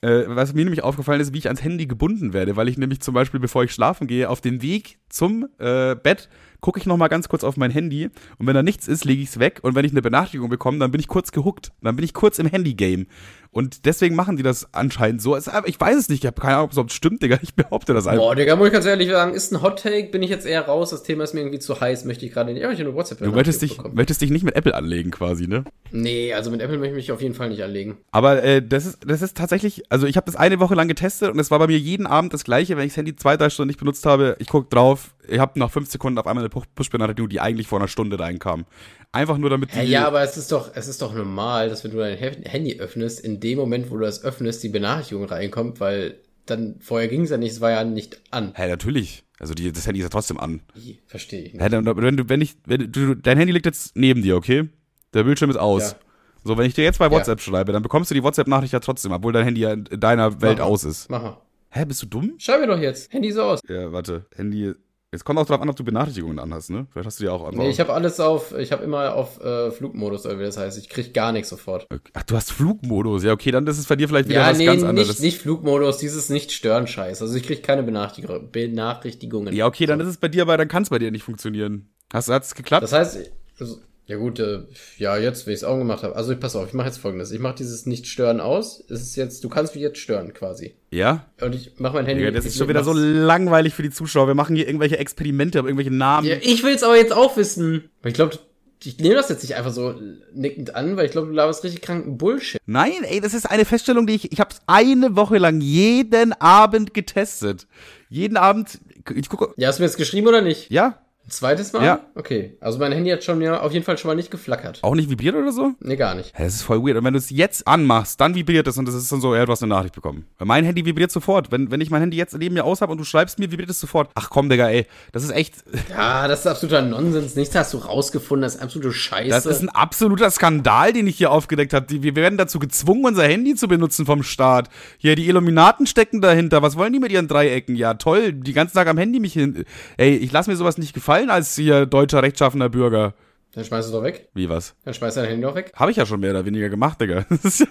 Äh, was mir nämlich aufgefallen ist, wie ich ans Handy gebunden werde, weil ich nämlich zum Beispiel, bevor ich schlafen gehe, auf dem Weg zum äh, Bett gucke ich noch mal ganz kurz auf mein Handy und wenn da nichts ist, lege ich es weg und wenn ich eine Benachrichtigung bekomme, dann bin ich kurz gehuckt. Dann bin ich kurz im Handy-Game. Und deswegen machen die das anscheinend so. Ich weiß es nicht, ich habe keine Ahnung, ob es stimmt, Digga. Ich behaupte das einfach. Boah, Digga, muss ich ganz ehrlich sagen, ist ein Hot-Take, bin ich jetzt eher raus. Das Thema ist mir irgendwie zu heiß, möchte ich gerade nicht. Ich habe eine WhatsApp. Du möchtest dich, möchtest dich nicht mit Apple anlegen quasi, ne? Nee, also mit Apple möchte ich mich auf jeden Fall nicht anlegen. Aber äh, das, ist, das ist tatsächlich, also ich habe das eine Woche lang getestet und es war bei mir jeden Abend das gleiche, wenn ich das Handy zwei, drei Stunden nicht benutzt habe. Ich gucke drauf, ich habe nach fünf Sekunden auf einmal eine Push-Benachrichtigung, die eigentlich vor einer Stunde reinkam. Einfach nur damit die. Ja, aber es ist doch, es ist doch normal, dass wenn du dein Handy öffnest, in dem Moment, wo du das öffnest, die Benachrichtigung reinkommt, weil dann vorher ging es ja nicht, es war ja nicht an. Hä, hey, natürlich. Also die, das Handy ist ja trotzdem an. Verstehe ich nicht. Hey, wenn du, wenn ich, wenn du, dein Handy liegt jetzt neben dir, okay? Der Bildschirm ist aus. Ja. So, wenn ich dir jetzt bei WhatsApp ja. schreibe, dann bekommst du die WhatsApp-Nachricht ja trotzdem, obwohl dein Handy ja in deiner Welt Mach aus ist. Mach. Hä, bist du dumm? Schreib mir doch jetzt. Handy ist aus. Ja, warte. Handy Jetzt kommt auch darauf an, ob du Benachrichtigungen anhast, ne? Vielleicht hast du die auch an. Nee, ich habe alles auf, ich habe immer auf äh, Flugmodus, oder wie das heißt. Ich krieg gar nichts sofort. Ach, du hast Flugmodus. Ja, okay, dann ist es bei dir vielleicht wieder ja, was nee, ganz anderes. Nicht, nicht Flugmodus, dieses Nicht-Stören-Scheiß. Also ich krieg keine Benachrichtigungen. Ja, okay, dann ist es bei dir, aber dann kann es bei dir nicht funktionieren. Hast, es geklappt? Das heißt, also, ja gut, äh, ja, jetzt, wie ich es auch gemacht habe. Also ich pass auf, ich mache jetzt folgendes. Ich mache dieses Nicht-Stören aus. Es ist jetzt, du kannst mich jetzt stören quasi. Ja? Und ich mache mein Handy. Ja, das ist schon wieder so langweilig für die Zuschauer. Wir machen hier irgendwelche Experimente, irgendwelche Namen. Ja, ich will es aber jetzt auch wissen. Ich glaube, ich nehme das jetzt nicht einfach so nickend an, weil ich glaube, du laberst richtig kranken Bullshit. Nein, ey, das ist eine Feststellung, die ich, ich habe eine Woche lang jeden Abend getestet. Jeden Abend, ich gucke. Ja, hast du mir jetzt geschrieben oder nicht? Ja. Ein zweites Mal? Ja. Okay. Also mein Handy hat schon ja auf jeden Fall schon mal nicht geflackert. Auch nicht vibriert oder so? Nee, gar nicht. Das ist voll weird. Und wenn du es jetzt anmachst, dann vibriert es und das ist dann so, ja, du hast eine Nachricht bekommen. Weil mein Handy vibriert sofort. Wenn, wenn ich mein Handy jetzt neben mir aus habe und du schreibst mir, vibriert es sofort. Ach komm, Digga, ey. Das ist echt. [laughs] Ja, das ist absoluter Nonsens. Nichts hast du rausgefunden. Das ist absolute Scheiße. Das ist ein absoluter Skandal, den ich hier aufgedeckt habe. Wir werden dazu gezwungen, unser Handy zu benutzen vom Staat. Hier, die Illuminaten stecken dahinter. Was wollen die mit ihren Dreiecken? Ja, toll. Die ganzen Tag am Handy mich hin. Ey, ich lass mir sowas nicht gefallen als hier deutscher rechtschaffener Bürger. Dann schmeißt du doch weg. Wie was? Dann schmeißt du dein Handy doch weg. Habe ich ja schon mehr oder weniger gemacht, Digga. [laughs] Das ist, ja,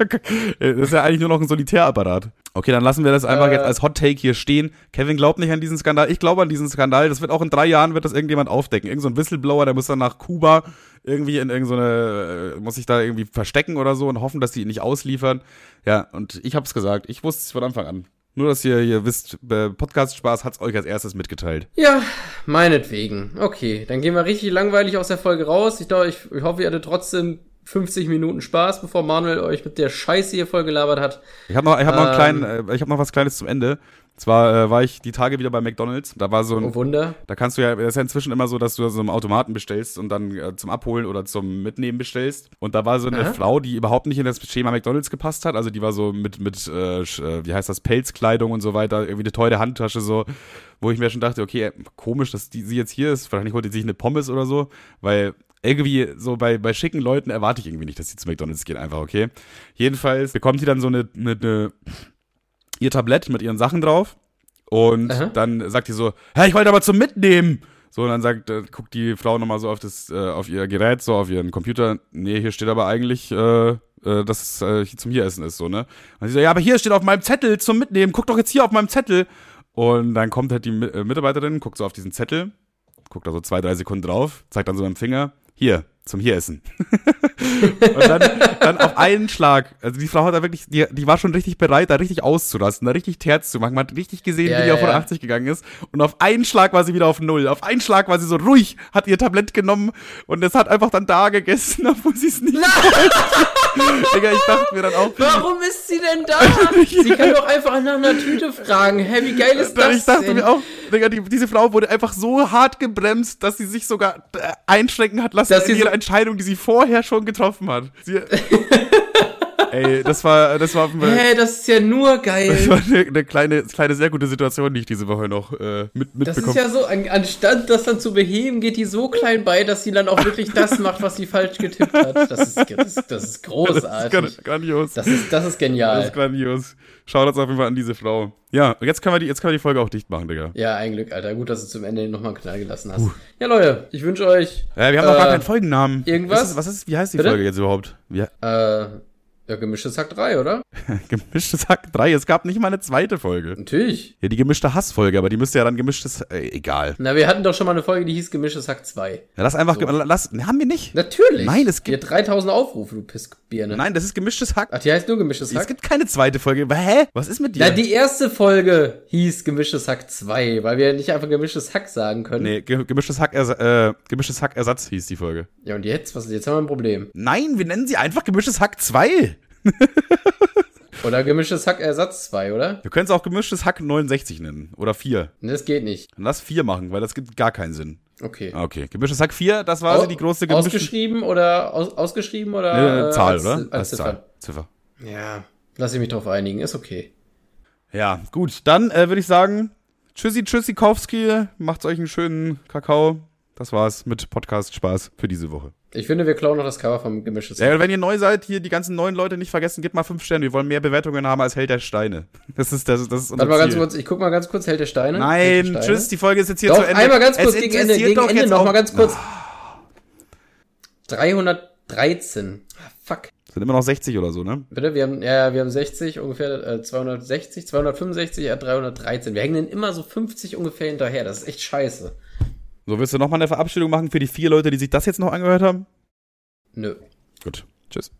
das ist ja eigentlich nur noch ein Solitärapparat. Okay, dann lassen wir das einfach äh, jetzt als Hot Take hier stehen. Kevin glaubt nicht an diesen Skandal. Ich glaube an diesen Skandal. Das wird auch in drei Jahren wird das irgendjemand aufdecken. Irgend so ein Whistleblower, der muss dann nach Kuba irgendwie in irgendeine, so muss sich da irgendwie verstecken oder so und hoffen, dass sie ihn nicht ausliefern. Ja, und ich hab's gesagt. Ich wusste es von Anfang an. Nur, dass ihr, ihr wisst, Podcast-Spaß hat's euch als erstes mitgeteilt. Ja, meinetwegen. Okay, dann gehen wir richtig langweilig aus der Folge raus. Ich, glaube, ich, ich hoffe, ihr hattet trotzdem 50 Minuten Spaß, bevor Manuel euch mit der Scheiße hier voll gelabert hat. Ich habe noch, ich hab noch, einen kleinen, äh, ich hab noch was Kleines zum Ende. Zwar äh, war ich die Tage wieder bei McDonalds. Da war so ein. Oh Wunder. Da kannst du ja, das ist ja inzwischen immer so, dass du so einen Automaten bestellst und dann äh, zum Abholen oder zum Mitnehmen bestellst. Und da war so eine Aha. Frau, die überhaupt nicht in das Schema McDonalds gepasst hat. Also die war so mit, mit äh, äh, wie heißt das, Pelzkleidung und so weiter, irgendwie eine teure Handtasche so, wo ich mir schon dachte, okay, komisch, dass die, sie jetzt hier ist. Wahrscheinlich holt sie sich eine Pommes oder so, weil irgendwie so bei, bei schicken Leuten erwarte ich irgendwie nicht, dass sie zu McDonalds gehen, einfach, okay. Jedenfalls bekommt sie dann so eine, eine, eine ihr Tablett mit ihren Sachen drauf und Aha. dann sagt die so, hä, ich wollte aber zum Mitnehmen. So, und dann sagt, äh, guckt die Frau nochmal so auf das, äh, auf ihr Gerät, so auf ihren Computer. Nee, hier steht aber eigentlich, äh, äh, dass es äh, zum Hieressen ist, so, ne? Und sie so, ja, aber hier steht auf meinem Zettel zum Mitnehmen, guck doch jetzt hier auf meinem Zettel. Und dann kommt halt die äh, Mitarbeiterin, guckt so auf diesen Zettel, guckt da so zwei, drei Sekunden drauf, zeigt dann so mit dem Finger, hier, zum hier essen. [laughs] und dann, dann auf einen Schlag, also die Frau hat da wirklich, die, die war schon richtig bereit, da richtig auszurasten, da richtig Terz zu machen. Man hat richtig gesehen, ja, wie die ja, auf 180 ja. gegangen ist. Und auf einen Schlag war sie wieder auf Null. Auf einen Schlag war sie so ruhig, hat ihr Tablett genommen und es hat einfach dann da gegessen, [laughs] obwohl sie es nicht Digga, ich dachte mir dann auch. Warum ist sie denn da? [laughs] sie kann doch einfach nach einer Tüte fragen. Hä, wie geil ist das? Ich dachte denn? mir auch, Digga, die, diese Frau wurde einfach so hart gebremst, dass sie sich sogar äh, einschränken hat lassen dass ihre so Entscheidung, die sie vorher schon getroffen hat. Sie, [laughs] Ey, das war, das war Hä, hey, das ist ja nur geil. Das war eine, eine, kleine, kleine, sehr gute Situation, die ich diese Woche noch äh, mit, mitbekomme. Das ist ja so, an, anstatt das dann zu beheben, geht die so klein bei, dass sie dann auch wirklich das macht, was sie falsch getippt hat. Das ist, das, das ist großartig. Das ist grandios. Das ist, das ist genial. Das ist grandios. Schaut uns auf jeden Fall an diese Frau. Ja, jetzt können wir die, jetzt können wir die Folge auch dicht machen, Digga. Ja, ein Glück, Alter. Gut, dass du zum Ende nochmal einen Knall gelassen hast. Uh. Ja, Leute, ich wünsche euch. Ja, wir haben äh, noch gar keinen Folgennamen. Irgendwas? Ist, was ist, wie heißt die Bitte? Folge jetzt überhaupt? Wie, äh, ja, gemischtes Hack 3, oder? [laughs] gemischtes Hack 3. Es gab nicht mal eine zweite Folge. Natürlich. Ja, die gemischte Hassfolge, aber die müsste ja dann gemischtes. Äh, egal. Na, wir hatten doch schon mal eine Folge, die hieß gemischtes Hack 2. Ja, lass einfach. So. Lass, haben wir nicht? Natürlich. Nein, es gibt. Hat 3000 Aufrufe, du Pissbirne. Nein, das ist gemischtes Hack. Ach, die heißt nur gemischtes Hack? Es gibt keine zweite Folge. Hä? Was ist mit dir? Na, die erste Folge hieß gemischtes Hack 2, weil wir nicht einfach gemischtes Hack sagen können. Nee, gemischtes Hack, äh, gemischtes Hack Ersatz hieß die Folge. Ja, und jetzt? Was, jetzt haben wir ein Problem. Nein, wir nennen sie einfach gemischtes Hack 2. [laughs] oder gemischtes Hack Ersatz 2, oder? Wir können es auch gemischtes Hack 69 nennen. Oder 4. Nee, das geht nicht. Dann lass 4 machen, weil das gibt gar keinen Sinn. Okay. Ah, okay. Gemischtes Hack 4, das war Au die große gemischte... Ausgeschrieben oder aus, ausgeschrieben oder. Nee, Zahl, als, oder? Als, als Ziffer. Zahl. Ziffer. Ja, lass ich mich drauf einigen, ist okay. Ja, gut. Dann äh, würde ich sagen, tschüssi, tschüssikowski, macht euch einen schönen Kakao. Das war's mit Podcast Spaß für diese Woche. Ich finde, wir klauen noch das Cover vom gemischtes Ja, wenn ihr neu seid, hier die ganzen neuen Leute nicht vergessen, gebt mal fünf Sterne. Wir wollen mehr Bewertungen haben als Held der Steine. [laughs] Das ist das, das ist unser Warte mal ganz kurz, ich guck mal ganz kurz Held der Steine. Nein, Steine. tschüss, die Folge ist jetzt hier Doch, zu Ende. einmal ganz kurz es gegen Ende, gegen Ende noch mal ganz kurz. Oh. 313. Ah, fuck. Sind immer noch 60 oder so, ne? Bitte, wir haben, ja, wir haben 60, ungefähr äh, 260, 265, ja, 313. Wir hängen denn immer so 50 ungefähr hinterher. Das ist echt scheiße. So, willst du nochmal eine Verabschiedung machen für die vier Leute, die sich das jetzt noch angehört haben? Nö. Gut. Tschüss.